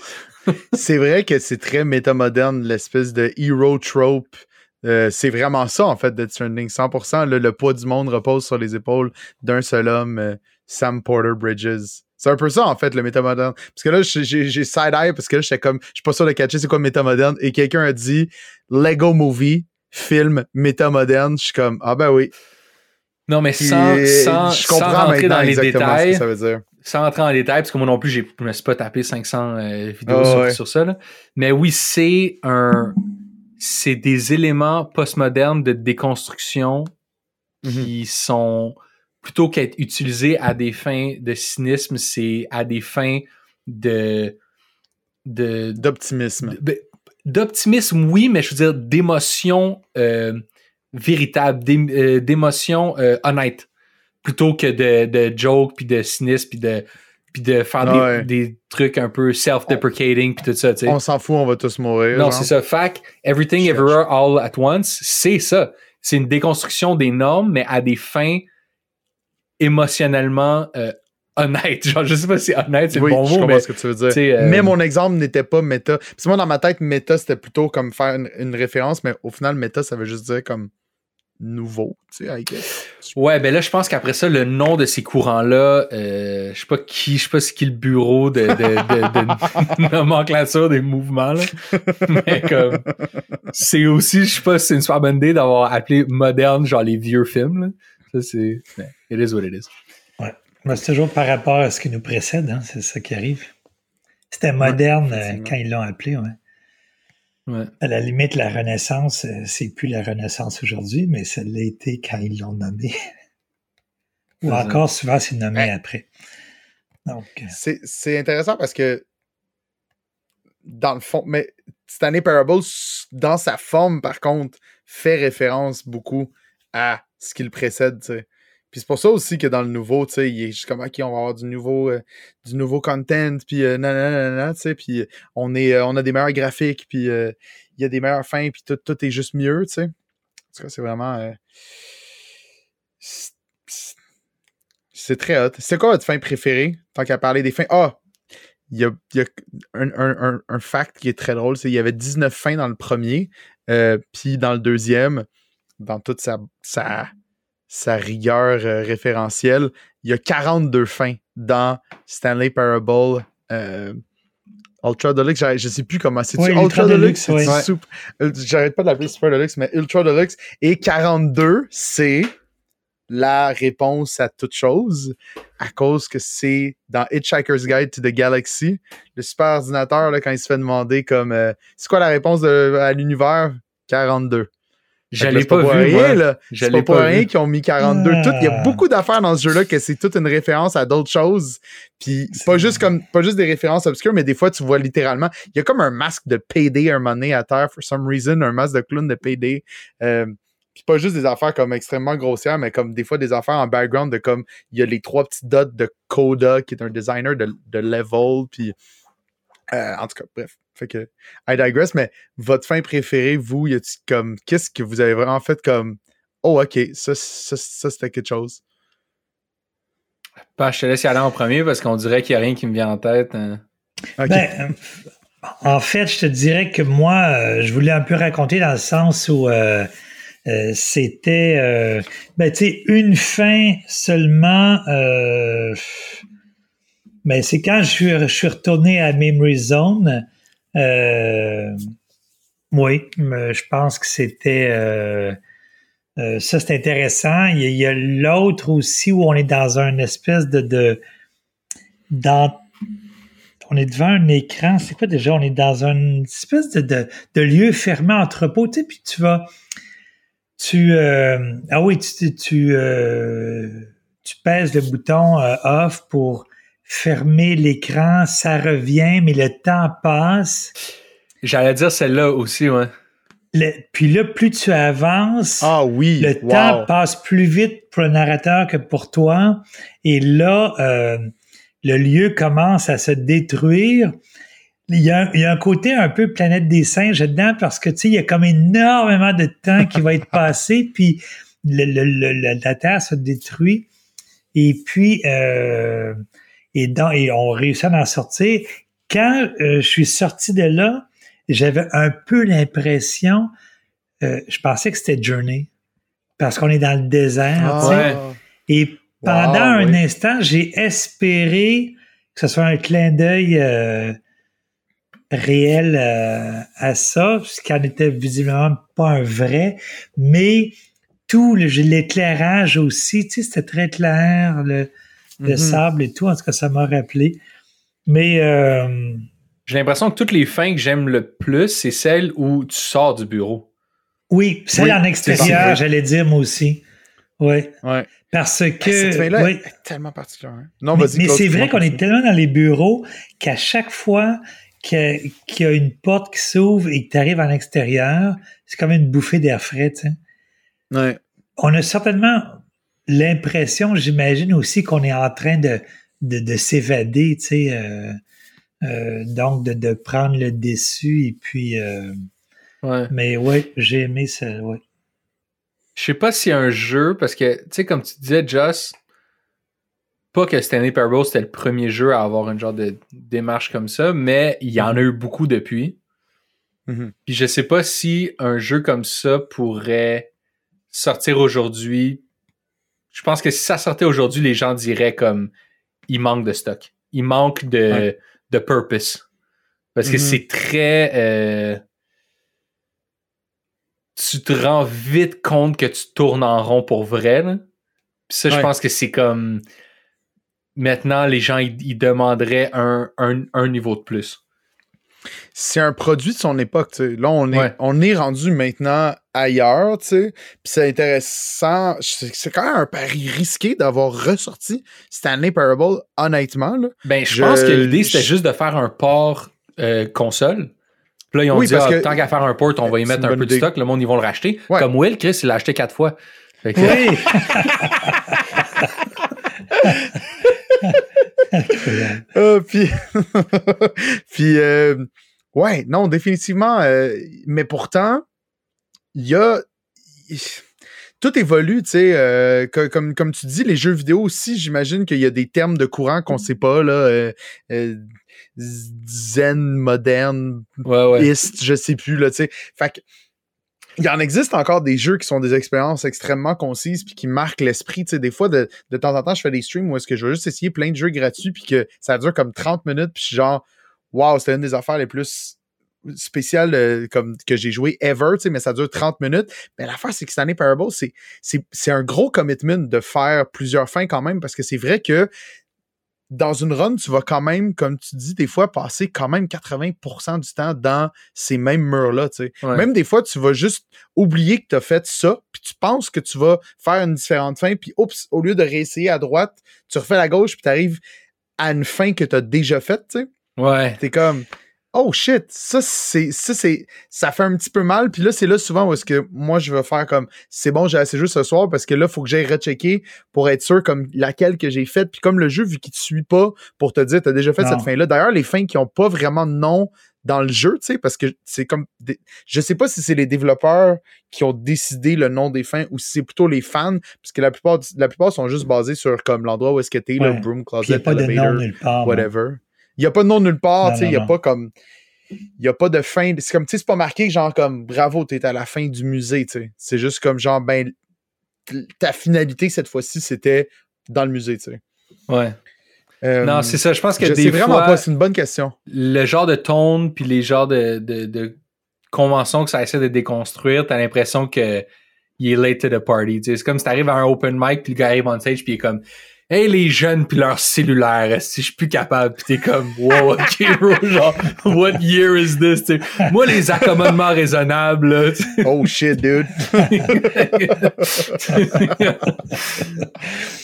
C'est vrai que c'est très métamoderne, l'espèce de hero trope. Euh, c'est vraiment ça, en fait, Death Stranding. 100%, là, le poids du monde repose sur les épaules d'un seul homme, euh, Sam Porter Bridges. C'est un peu ça, en fait, le métamoderne. Parce que là, j'ai side-eye, parce que là, j'étais comme, je suis pas sûr de catcher c'est quoi métamoderne. Et quelqu'un a dit Lego Movie, film métamoderne. Je suis comme, ah ben oui. Non, mais sans, sans, je sans comprends rentrer maintenant dans les exactement ce détails, que ça veut dire. sans rentrer en détail, parce que moi non plus, j'ai- je me suis pas tapé 500 euh, vidéos sur, ouais. sur ça. là. Mais oui, c'est un, c'est des éléments postmodernes de déconstruction Mhm. qui sont plutôt qu'être utilisés à des fins de cynisme, c'est à des fins de D'optimisme. de- ben, d'optimisme, oui, mais je veux dire d'émotion euh, véritable, euh, d'émotion euh, honnête, plutôt que de, de joke, puis de cynisme, puis de, puis de faire des, Ouais. des trucs un peu self-deprecating, puis tout ça, tu sais. On s'en fout, on va tous mourir. Non, c'est ça. Fact, Everything Everywhere All at Once, c'est ça. C'est une déconstruction des normes, mais à des fins émotionnellement euh, honnêtes. Genre, je sais pas si honnête, c'est oui, le bon je mot, comprends mais ce que tu veux dire. euh, Mais mon exemple n'était pas méta. Parce que moi, dans ma tête, méta, c'était plutôt comme faire une, une référence, mais au final, méta, ça veut juste dire comme nouveau, tu sais, I guess. Ouais, ben là, je pense qu'après ça, le nom de ces courants-là, euh, je sais pas qui, je sais pas c'est qui le bureau de, de, de, de nomenclature des mouvements, là. Mais comme, c'est aussi, je sais pas si c'est une super bonne idée d'avoir appelé moderne, genre les vieux films, là. Ça, c'est, mais it is what it is. Mais c'est toujours par rapport à ce qui nous précède, hein, c'est ça qui arrive. C'était moderne euh, quand ils l'ont appelé, ouais. Ouais. À la limite, la Renaissance, euh, c'est plus la Renaissance aujourd'hui, mais ça l'a été quand ils l'ont nommé. Ou encore, souvent, c'est nommé Ouais. après. Donc, euh, C'est c'est intéressant parce que, dans le fond, mais Stanley Parable, dans sa forme, par contre, fait référence beaucoup à ce qui le précède, tu sais. Puis c'est pour ça aussi que dans le nouveau, tu sais, il est juste comme, OK, on va avoir du nouveau, euh, du nouveau content, puis euh, nanana, tu sais, puis on, est, euh, on a des meilleurs graphiques, puis euh, il y a des meilleures fins, puis tout, tout est juste mieux, tu sais. En tout cas, c'est vraiment... euh, c'est- très hot. C'est quoi votre fin préférée, tant qu'à parler des fins? Ah! Il y a, y a un, un, un, un fact qui est très drôle, c'est qu'il y avait 19 fins dans le premier, euh, puis dans le deuxième, dans toute sa, sa, sa rigueur euh, référentielle, il y a 42 fins dans Stanley Parable euh, Ultra Deluxe. Je, je sais plus comment c'est. Oui, Ultra, Ultra Deluxe, Deluxe, ouais. Sup- euh, J'arrête pas de l'appeler Super Deluxe, mais Ultra Deluxe. Et 42, c'est la réponse à toute chose à cause que c'est dans Hitchhiker's Guide to the Galaxy, le super ordinateur, là, quand il se fait demander comme euh, c'est quoi la réponse de- à l'univers? 42. C'est pas pour vu, rien, là. Je C'est l'ai pas pour pas rien qu'ils ont mis 42. Ah. Tout- Il y a beaucoup d'affaires dans ce jeu-là que c'est toute une référence à d'autres choses. Puis c'est pas juste comme pas juste des références obscures, mais des fois tu vois littéralement. Il y a comme un masque de Payday un moment donné à terre, for some reason, un masque de clown de Payday. Euh, puis pas juste des affaires comme extrêmement grossières, mais comme des fois des affaires en background de comme il y a les trois petits dots de Coda, qui est un designer de, de level. Puis euh, en tout cas, bref. Fait que I digress, mais votre fin préférée, vous, y a-t-il comme qu'est-ce que vous avez vraiment fait comme Oh ok, ça, ça, ça c'était quelque chose? Bah, je te laisse y aller en premier parce qu'on dirait qu'il n'y a rien qui me vient en tête. hein. Ok. Ben, euh, en fait, je te dirais que moi, euh, je voulais un peu raconter dans le sens où euh, euh, c'était, euh, ben, tu sais, une fin seulement. Ben, c'est quand je suis, retourné à Memory Zone. Euh, oui, je pense que c'était. euh, euh, ça, c'est intéressant. Il y a, l'autre aussi où on est dans un espèce de. de dans, on est devant un écran. C'est quoi déjà? On est dans une espèce de, de, de lieu fermé entrepôt. Tu sais, puis tu vas. Tu. euh, ah oui, tu, tu, euh, tu pèses le bouton off pour fermer l'écran. Ça revient, mais le temps passe. J'allais dire celle-là aussi, ouais. Le- puis là, plus tu avances, Ah oui. le wow. temps passe plus vite pour le narrateur que pour toi. Et là, euh, le lieu commence à se détruire. Il y, a, il y a un côté un peu planète des singes dedans parce que tu sais, il y a comme énormément de temps qui va être passé, puis le, le- le- le- la Terre se détruit. Et puis, euh, et, dans, et on réussit à en sortir. Quand euh, je suis sorti de là, j'avais un peu l'impression, euh, je pensais que c'était Journey, parce qu'on est dans le désert. Ah, ouais. Et pendant Wow, un oui. instant, j'ai espéré que ce soit un clin d'œil euh, réel euh, à ça, ce qui n'était visiblement pas un vrai, mais tout l'éclairage aussi, tu sais, c'était très clair, le, le Mhm. sable et tout, en tout cas, ça m'a rappelé. Mais euh, J'ai l'impression que toutes les fins que j'aime le plus, c'est celles où tu sors du bureau. oui, celle Oui, en extérieur, j'allais dire moi aussi. Oui, Ouais. parce Hey, que... cette fin-là oui. est tellement particulière. hein. Non, Mais, vas-y. mais Claude, c'est vrai qu'on est tellement dans les bureaux qu'à chaque fois qu'il y, a- qu'il y a une porte qui s'ouvre et que tu arrives en extérieur, c'est comme une bouffée d'air frais. tu sais. Ouais. On a certainement l'impression, j'imagine aussi, qu'on est en train de, de, de s'évader, tu sais, euh, euh, donc de, de prendre le dessus. Et puis, euh, Ouais. mais ouais, j'ai aimé ça. Ouais. Je sais pas s'il y a un jeu, parce que, tu sais, comme tu disais, Joss, pas que Stanley Parable c'était le premier jeu à avoir une genre de démarche comme ça, mais il y en a eu beaucoup depuis. Mhm. Puis je sais pas si un jeu comme ça pourrait sortir aujourd'hui. Je pense que si ça sortait aujourd'hui, les gens diraient comme il manque de stock. Il manque de, Ouais. de purpose. Parce que Mhm. c'est très. euh, tu te rends vite compte que tu tournes en rond pour vrai. là. Puis ça, je Ouais. pense que c'est comme. Maintenant, les gens, ils, ils demanderaient un, un, un niveau de plus. C'est un produit de son époque. Là, on est, Ouais. on est rendu maintenant ailleurs, tu. Puis c'est intéressant. C'est quand même un pari risqué d'avoir ressorti Stanley Parable, honnêtement, là. Ben, je, pense que l'idée, c'était juste de faire un port euh, console. Puis là, ils ont Oui, dit, parce ah, que- tant qu'à faire un port, on va y mettre un peu de stock, le monde, ils vont le racheter. Ouais. Comme Will, Chris, il l'a acheté quatre fois. Que- Oui! Ah, puis, puis euh, ouais, non, définitivement. euh, mais pourtant, il y a. Tout évolue, tu sais. euh, co- comme, comme tu dis, les jeux vidéo aussi, j'imagine qu'il y a des termes de courant qu'on sait pas, là. euh, euh, zen, moderne, Ouais, ouais. ist, je sais plus, là, tu sais. Fait que, il en existe encore des jeux qui sont des expériences extrêmement concises puis qui marquent l'esprit. Tu sais, des fois, de, temps en temps, je fais des streams où est-ce que je vais juste essayer plein de jeux gratuits puis que ça dure comme 30 minutes puis genre, wow, c'était une des affaires les plus spéciales euh, comme que j'ai joué ever, tu sais, mais ça dure 30 minutes. Mais l'affaire, c'est que Stanley Parable, c'est, c'est un gros commitment de faire plusieurs fins quand même parce que c'est vrai que dans une run, tu vas quand même, comme tu dis, des fois, passer quand même 80% du temps dans ces mêmes murs-là. Ouais. Même des fois, tu vas juste oublier que tu as fait ça, puis tu penses que tu vas faire une différente fin, puis oups, au lieu de réessayer à droite, tu refais la gauche, puis tu arrives à une fin que tu as déjà faite, tu sais. Ouais. T'es comme Oh shit, ça c'est ça c'est ça fait un petit peu mal puis là c'est là souvent où est-ce que moi je vais faire comme c'est bon, j'ai assez joué ce soir parce que là faut que j'aille rechecker pour être sûr comme laquelle que j'ai faite puis comme le jeu vu qu'il te suit pas pour te dire t'as déjà fait Non. cette fin là. D'ailleurs les fins qui ont pas vraiment de nom dans le jeu, tu sais parce que c'est comme des- je sais pas si c'est les développeurs qui ont décidé le nom des fins ou si c'est plutôt les fans parce que la plupart la plupart sont juste basés sur comme l'endroit où est-ce que t'es, le broom Puis closet, a pas de elevator nom nulle part. hein. Il n'y a pas de nom nulle part, tu sais, il n'y a non. pas comme. Il n'y a pas de fin. C'est comme, tu sais, c'est pas marqué genre comme bravo, t'es à la fin du musée, tu sais. C'est juste comme genre, ben, ta finalité cette fois-ci, c'était dans le musée, tu sais. Ouais. Euh, Non, c'est ça. Je pense que Je des sais vraiment pas, c'est une bonne question. le genre de tone puis les genres de, de, de conventions que ça essaie de déconstruire, t'as l'impression que il est late to the party. tu sais. C'est comme si t'arrives à un open mic puis le gars arrive on stage puis il est comme Hey les jeunes puis leur cellulaire, si je suis plus capable puis t'es comme Wow, ok bro, genre What year is this? Moi les accommodements raisonnables là. Oh shit, dude.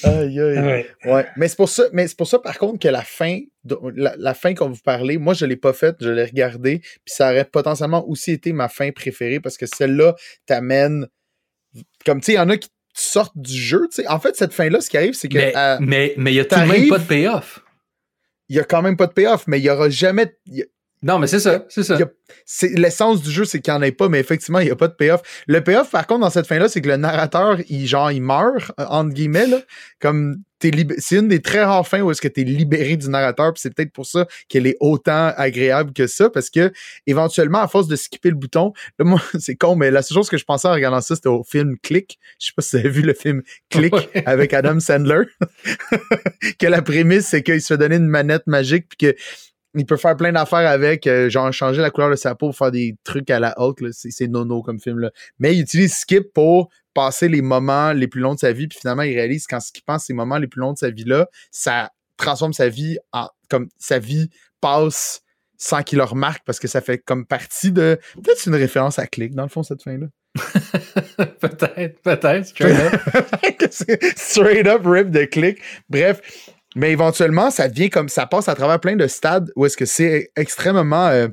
aïe, aïe. Ouais. Ouais, mais c'est pour ça, mais c'est pour ça par contre que la fin, la, la fin qu'on vous parlez, moi je l'ai pas faite, je l'ai regardée, puis ça aurait potentiellement aussi été ma fin préférée parce que celle-là t'amène, comme tu sais, il y en a qui sortent du jeu, tu sais. En fait, cette fin-là, ce qui arrive, c'est que mais euh, mais mais il y a tout de même pas de payoff? il y a quand même pas de payoff, mais il y aura jamais, il y a- Non, mais c'est ça, c'est ça. l'essence du jeu, c'est qu'il n'y en ait pas, mais effectivement, il n'y a pas de payoff. Le payoff, par contre, dans cette fin-là, c'est que le narrateur, il, genre, il meurt, euh, entre guillemets, là, comme c'est une des très rares fins où est-ce que tu es libéré du narrateur, puis c'est peut-être pour ça qu'elle est autant agréable que ça, parce que éventuellement, à force de skipper le bouton, là, moi, c'est con, mais la seule chose que je pensais en regardant ça, c'était au film Click. Je sais pas si vous avez vu le film Click Ouais. avec Adam Sandler. que la prémisse, c'est qu'il se fait donner une manette magique, puis que il peut faire plein d'affaires avec, euh, genre changer la couleur de sa peau pour faire des trucs à la Hulk. là. C'est nono comme film. Là. Mais il utilise Skip pour passer les moments les plus longs de sa vie. Puis finalement, il réalise qu'en skippant ces moments les plus longs de sa vie-là, ça transforme sa vie en. comme sa vie passe sans qu'il le remarque parce que ça fait comme partie de. Peut-être c'est une référence à Click, dans le fond, cette fin-là. peut-être, peut-être. straight up. Que c'est straight up rip de clic. Bref, mais éventuellement, ça devient comme ça passe à travers plein de stades où est-ce que c'est extrêmement. euh,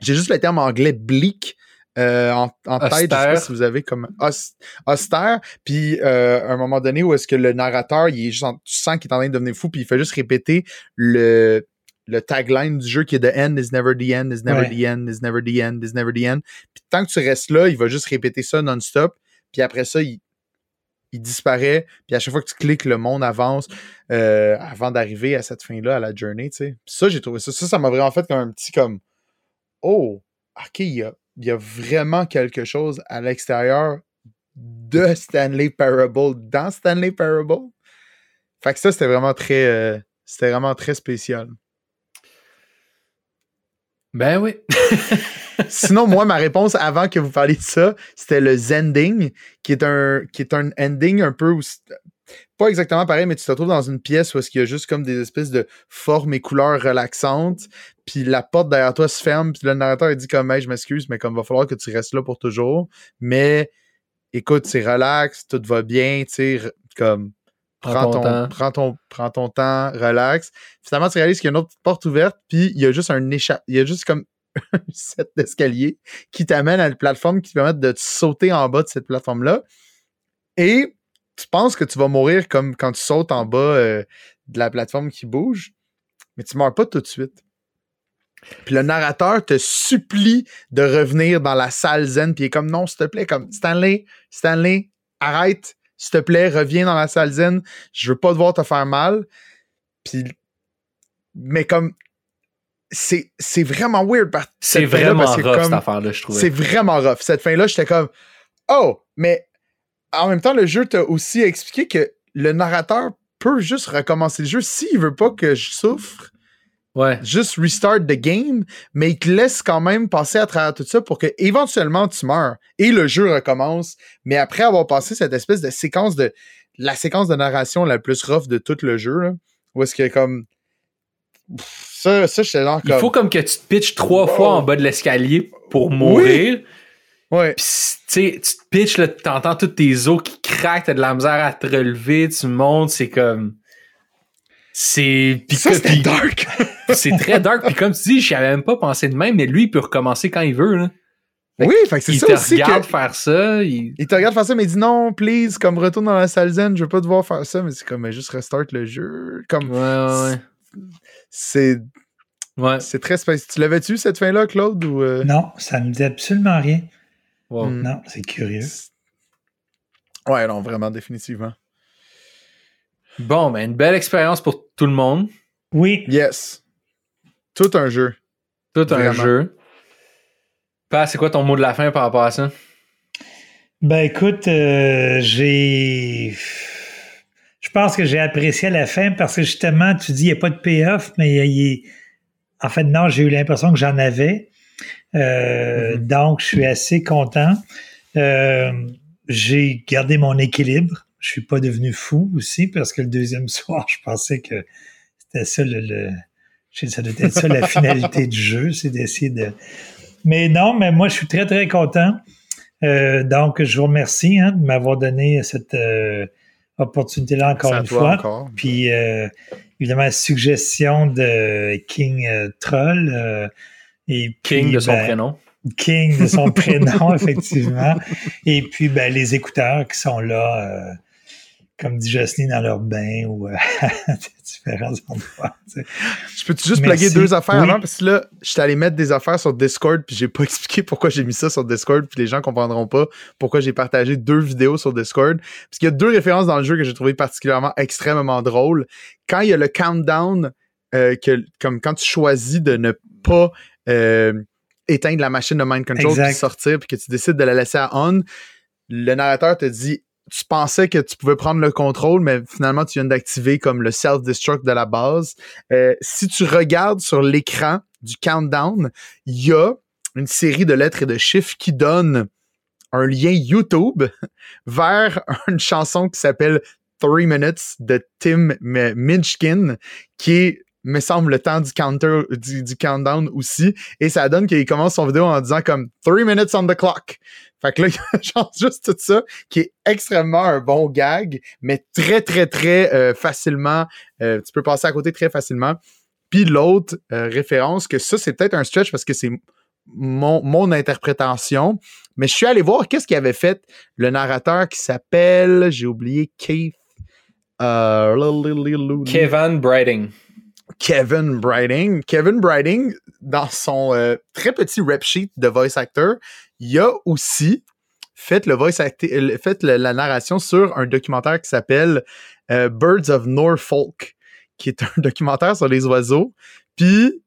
J'ai juste le terme anglais bleak. euh, en, en tête, je sais pas si vous avez comme aus- austère, puis euh, à un moment donné où est-ce que le narrateur, il est juste en- tu sens qu'il est en train de devenir fou, puis il fait juste répéter le, le tagline du jeu qui est The end is never the end, is never Ouais. the end, is never the end, is never the end. Puis tant que tu restes là, il va juste répéter ça non-stop. Puis après ça, il, il disparaît. Puis à chaque fois que tu cliques, le monde avance euh, avant d'arriver à cette fin-là, à la journée, tu sais. Puis ça, j'ai trouvé ça. Ça, ça m'a vraiment fait comme un petit comme Oh, OK, il y a, y a vraiment quelque chose à l'extérieur de Stanley Parable dans Stanley Parable. Fait que ça, c'était vraiment très. euh, c'était vraiment très spécial. Ben oui. Sinon, moi, ma réponse avant que vous parliez de ça, c'était le Zending, qui est un, qui est un ending un peu où pas exactement pareil, mais tu te retrouves dans une pièce où est-ce qu'il y a juste comme des espèces de formes et couleurs relaxantes, puis la porte derrière toi se ferme, puis le narrateur il dit comme hey, je m'excuse, mais comme va falloir que tu restes là pour toujours. Mais écoute, c'est relax, tout va bien, tu sais, comme Prends ton ton, temps. prends ton, prends ton temps, relax. Finalement, tu réalises qu'il y a une autre porte ouverte, puis il y a juste un échappe, il y a juste comme un set d'escalier qui t'amène à une plateforme qui te permet de te sauter en bas de cette plateforme-là. Et tu penses que tu vas mourir comme quand tu sautes en bas euh, de la plateforme qui bouge, mais tu meurs pas tout de suite. Puis le narrateur te supplie de revenir dans la salle zen, puis il est comme non, s'il te plaît, comme Stanley, Stanley, arrête, s'il te plaît, reviens dans la salle zen, je veux pas devoir te faire mal. Puis, mais comme c'est c'est vraiment weird. par- C'est vraiment parce que rough, comme- cette affaire-là, je trouvais. c'est vraiment rough. Cette fin-là, j'étais comme Oh, mais en même temps, le jeu t'a aussi expliqué que le narrateur peut juste recommencer le jeu s'il veut pas que je souffre, Ouais. juste restart the game, mais il te laisse quand même passer à travers tout ça pour que éventuellement tu meurs et le jeu recommence. Mais après avoir passé cette espèce de séquence de la séquence de narration la plus rough de tout le jeu, là, où est-ce que comme ça, ça j'étais Il faut comme que tu te pitches trois Wow. fois en bas de l'escalier pour mourir. ouais. Puis, tu te pitches, là, t'entends tous tes os qui craquent, t'as de la misère à te relever, tu montes, c'est comme. C'est. puis- dark. C'est très dark. Puis comme tu dis, j'y avais même pas pensé de même, mais lui, il peut recommencer quand il veut. Là. oui, fait c'est Il ça te aussi que regarde faire ça. Il... Il te regarde faire ça, mais il dit non, please, comme retourne dans la salle zen, je veux pas devoir faire ça, mais c'est comme mais juste restart le jeu. Comme Ouais, ouais, c'est ouais. c'est très spécial. Tu l'avais-tu cette fin-là, Claude ou euh? Non, ça me dit absolument rien. Wow. Hmm. Non, c'est curieux. Ouais, non, vraiment, définitivement. Bon, ben, une belle expérience pour tout le monde. Oui, Yes. Tout un jeu. Tout un jeu. Pat, c'est quoi ton mot de la fin par rapport à ça? ben écoute, euh, j'ai. Je pense que j'ai apprécié à la fin parce que justement, tu dis il n'y a pas de payoff, mais il est. En fait, non, j'ai eu l'impression que j'en avais. Euh, Mhm. Donc, je suis assez content. Euh, j'ai gardé mon équilibre. Je suis pas devenu fou aussi parce que le deuxième soir, je pensais que c'était ça le, le- je sais, ça doit être ça la finalité du jeu, c'est d'essayer de. Mais non, mais moi je suis très très content. Euh, donc je vous remercie hein, de m'avoir donné cette euh, opportunité-là encore une fois. encore. Puis euh, évidemment suggestion de King euh, Troll. euh, et King puis, de son ben, prénom. King de son prénom, effectivement. Et puis, ben, les écouteurs qui sont là, euh, comme dit Jocelyne, dans leur bain ou euh, à différents endroits. tu sais. Je peux-tu juste Merci. plugger deux affaires Oui. avant? Parce que là, j'étais allé mettre des affaires sur Discord, puis j'ai pas expliqué pourquoi j'ai mis ça sur Discord, puis les gens comprendront pas pourquoi j'ai partagé deux vidéos sur Discord. Parce qu'il y a deux références dans le jeu que j'ai trouvé particulièrement extrêmement drôles. Quand il y a le countdown, euh, que, comme quand tu choisis de ne pas euh, éteindre la machine de mind control puis sortir, puis que tu décides de la laisser à on, le narrateur te dit tu pensais que tu pouvais prendre le contrôle, mais finalement, tu viens d'activer comme le self-destruct de la base. Euh, si tu regardes sur l'écran du countdown, il y a une série de lettres et de chiffres qui donnent un lien YouTube vers une chanson qui s'appelle Three Minutes de Tim Minchkin, qui est, me semble, le temps du counter, du, countdown aussi. Et ça donne qu'il commence son vidéo en disant comme Three minutes on the clock. Fait que là, il chante juste tout ça, qui est extrêmement un bon gag, mais très, très, très euh, facilement, euh, tu peux passer à côté très facilement. Puis l'autre euh, référence, que ça, c'est peut-être un stretch parce que c'est mon, mon interprétation, mais je suis allé voir qu'est-ce qu'il avait fait le narrateur qui s'appelle, j'ai oublié, Keith. Kevin Brighting. Kevin Brighting. Kevin Brighting, dans son euh, très petit rep sheet de voice actor, il a aussi fait le voice euh, fait la narration sur un documentaire qui s'appelle euh, Birds of Norfolk, qui est un documentaire sur les oiseaux. Puis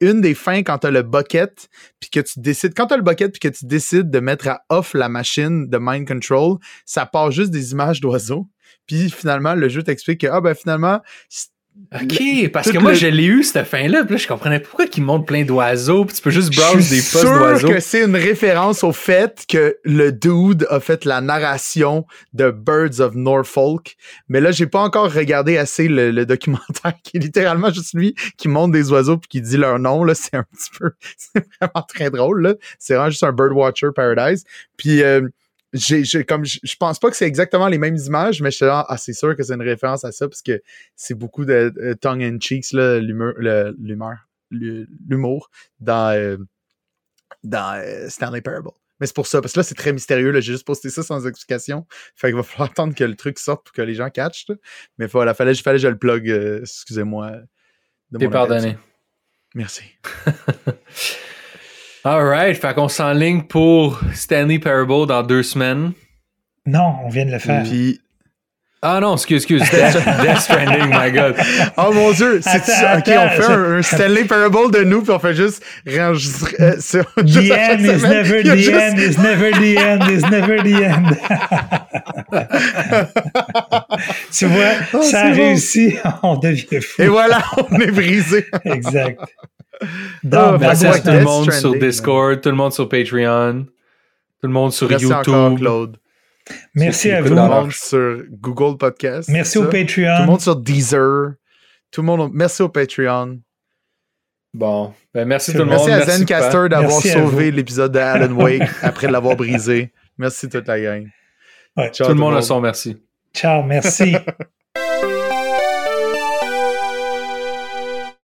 une des fins quand le bucket, puis que tu décides, quand tu as le bucket, puis que tu décides de mettre à off la machine de mind control, ça part juste des images d'oiseaux. Puis finalement, le jeu t'explique que, ah ben finalement, OK, parce que moi, le- je l'ai eu, cette fin-là, puis là, je comprenais pourquoi ils montrent plein d'oiseaux, puis tu peux juste Je browse des postes sûr d'oiseaux. que c'est une référence au fait que le dude a fait la narration de Birds of Norfolk. Mais là, j'ai pas encore regardé assez le, le documentaire qui est littéralement juste lui qui monte des oiseaux puis qui dit leur nom. Là, c'est un petit peu, c'est vraiment très drôle. Là, c'est vraiment juste un Birdwatcher Paradise. Puis euh, j'ai, j'ai- comme je pense pas que c'est exactement les mêmes images, mais je suis là, ah, c'est sûr que c'est une référence à ça parce que c'est beaucoup de, tongue in cheeks là, l'humeur, le- l'humeur, le- l'humour dans euh, dans euh, Stanley Parable. Mais c'est pour ça, parce que là, c'est très mystérieux. là, J'ai juste posté ça sans explication. Fait qu'il va falloir attendre que le truc sorte pour que les gens catchent. là. Mais voilà, fallait, fallait que je le plug. euh, Excusez-moi. T'es pardonné. Merci. Alright, fait qu'on s'enligne pour Stanley Parable dans deux semaines. Non, on vient de le faire. Puis, Ah non, excuse, excuse. Death, Death Stranding, my god. oh mon dieu, c'est ça. Ok, attends, on fait je- un, un Stanley Parable de nous, puis on fait juste réenregistrer. euh, sur- The juste end is semaine. never the juste- end, is never the end, is never the end. tu vois, Oh, ça a bon. réussi, on devient fou. Et voilà, on est brisé. Exact. Ah, Merci à tout le monde sur Discord, tout le monde sur Patreon, tout le monde sur Merci encore, YouTube. Claude. merci à vous. Tout le monde sur Google Podcast. Merci au ça? Tout le Patreon. monde sur Deezer. Tout le monde. Merci au Patreon. Bon, ben merci tout le monde. Merci à Zencaster d'avoir sauvé l'épisode de Alan Wake après l'avoir brisé. Merci toute la gang. Ouais. Ciao Tout le monde a son merci. Ciao, merci.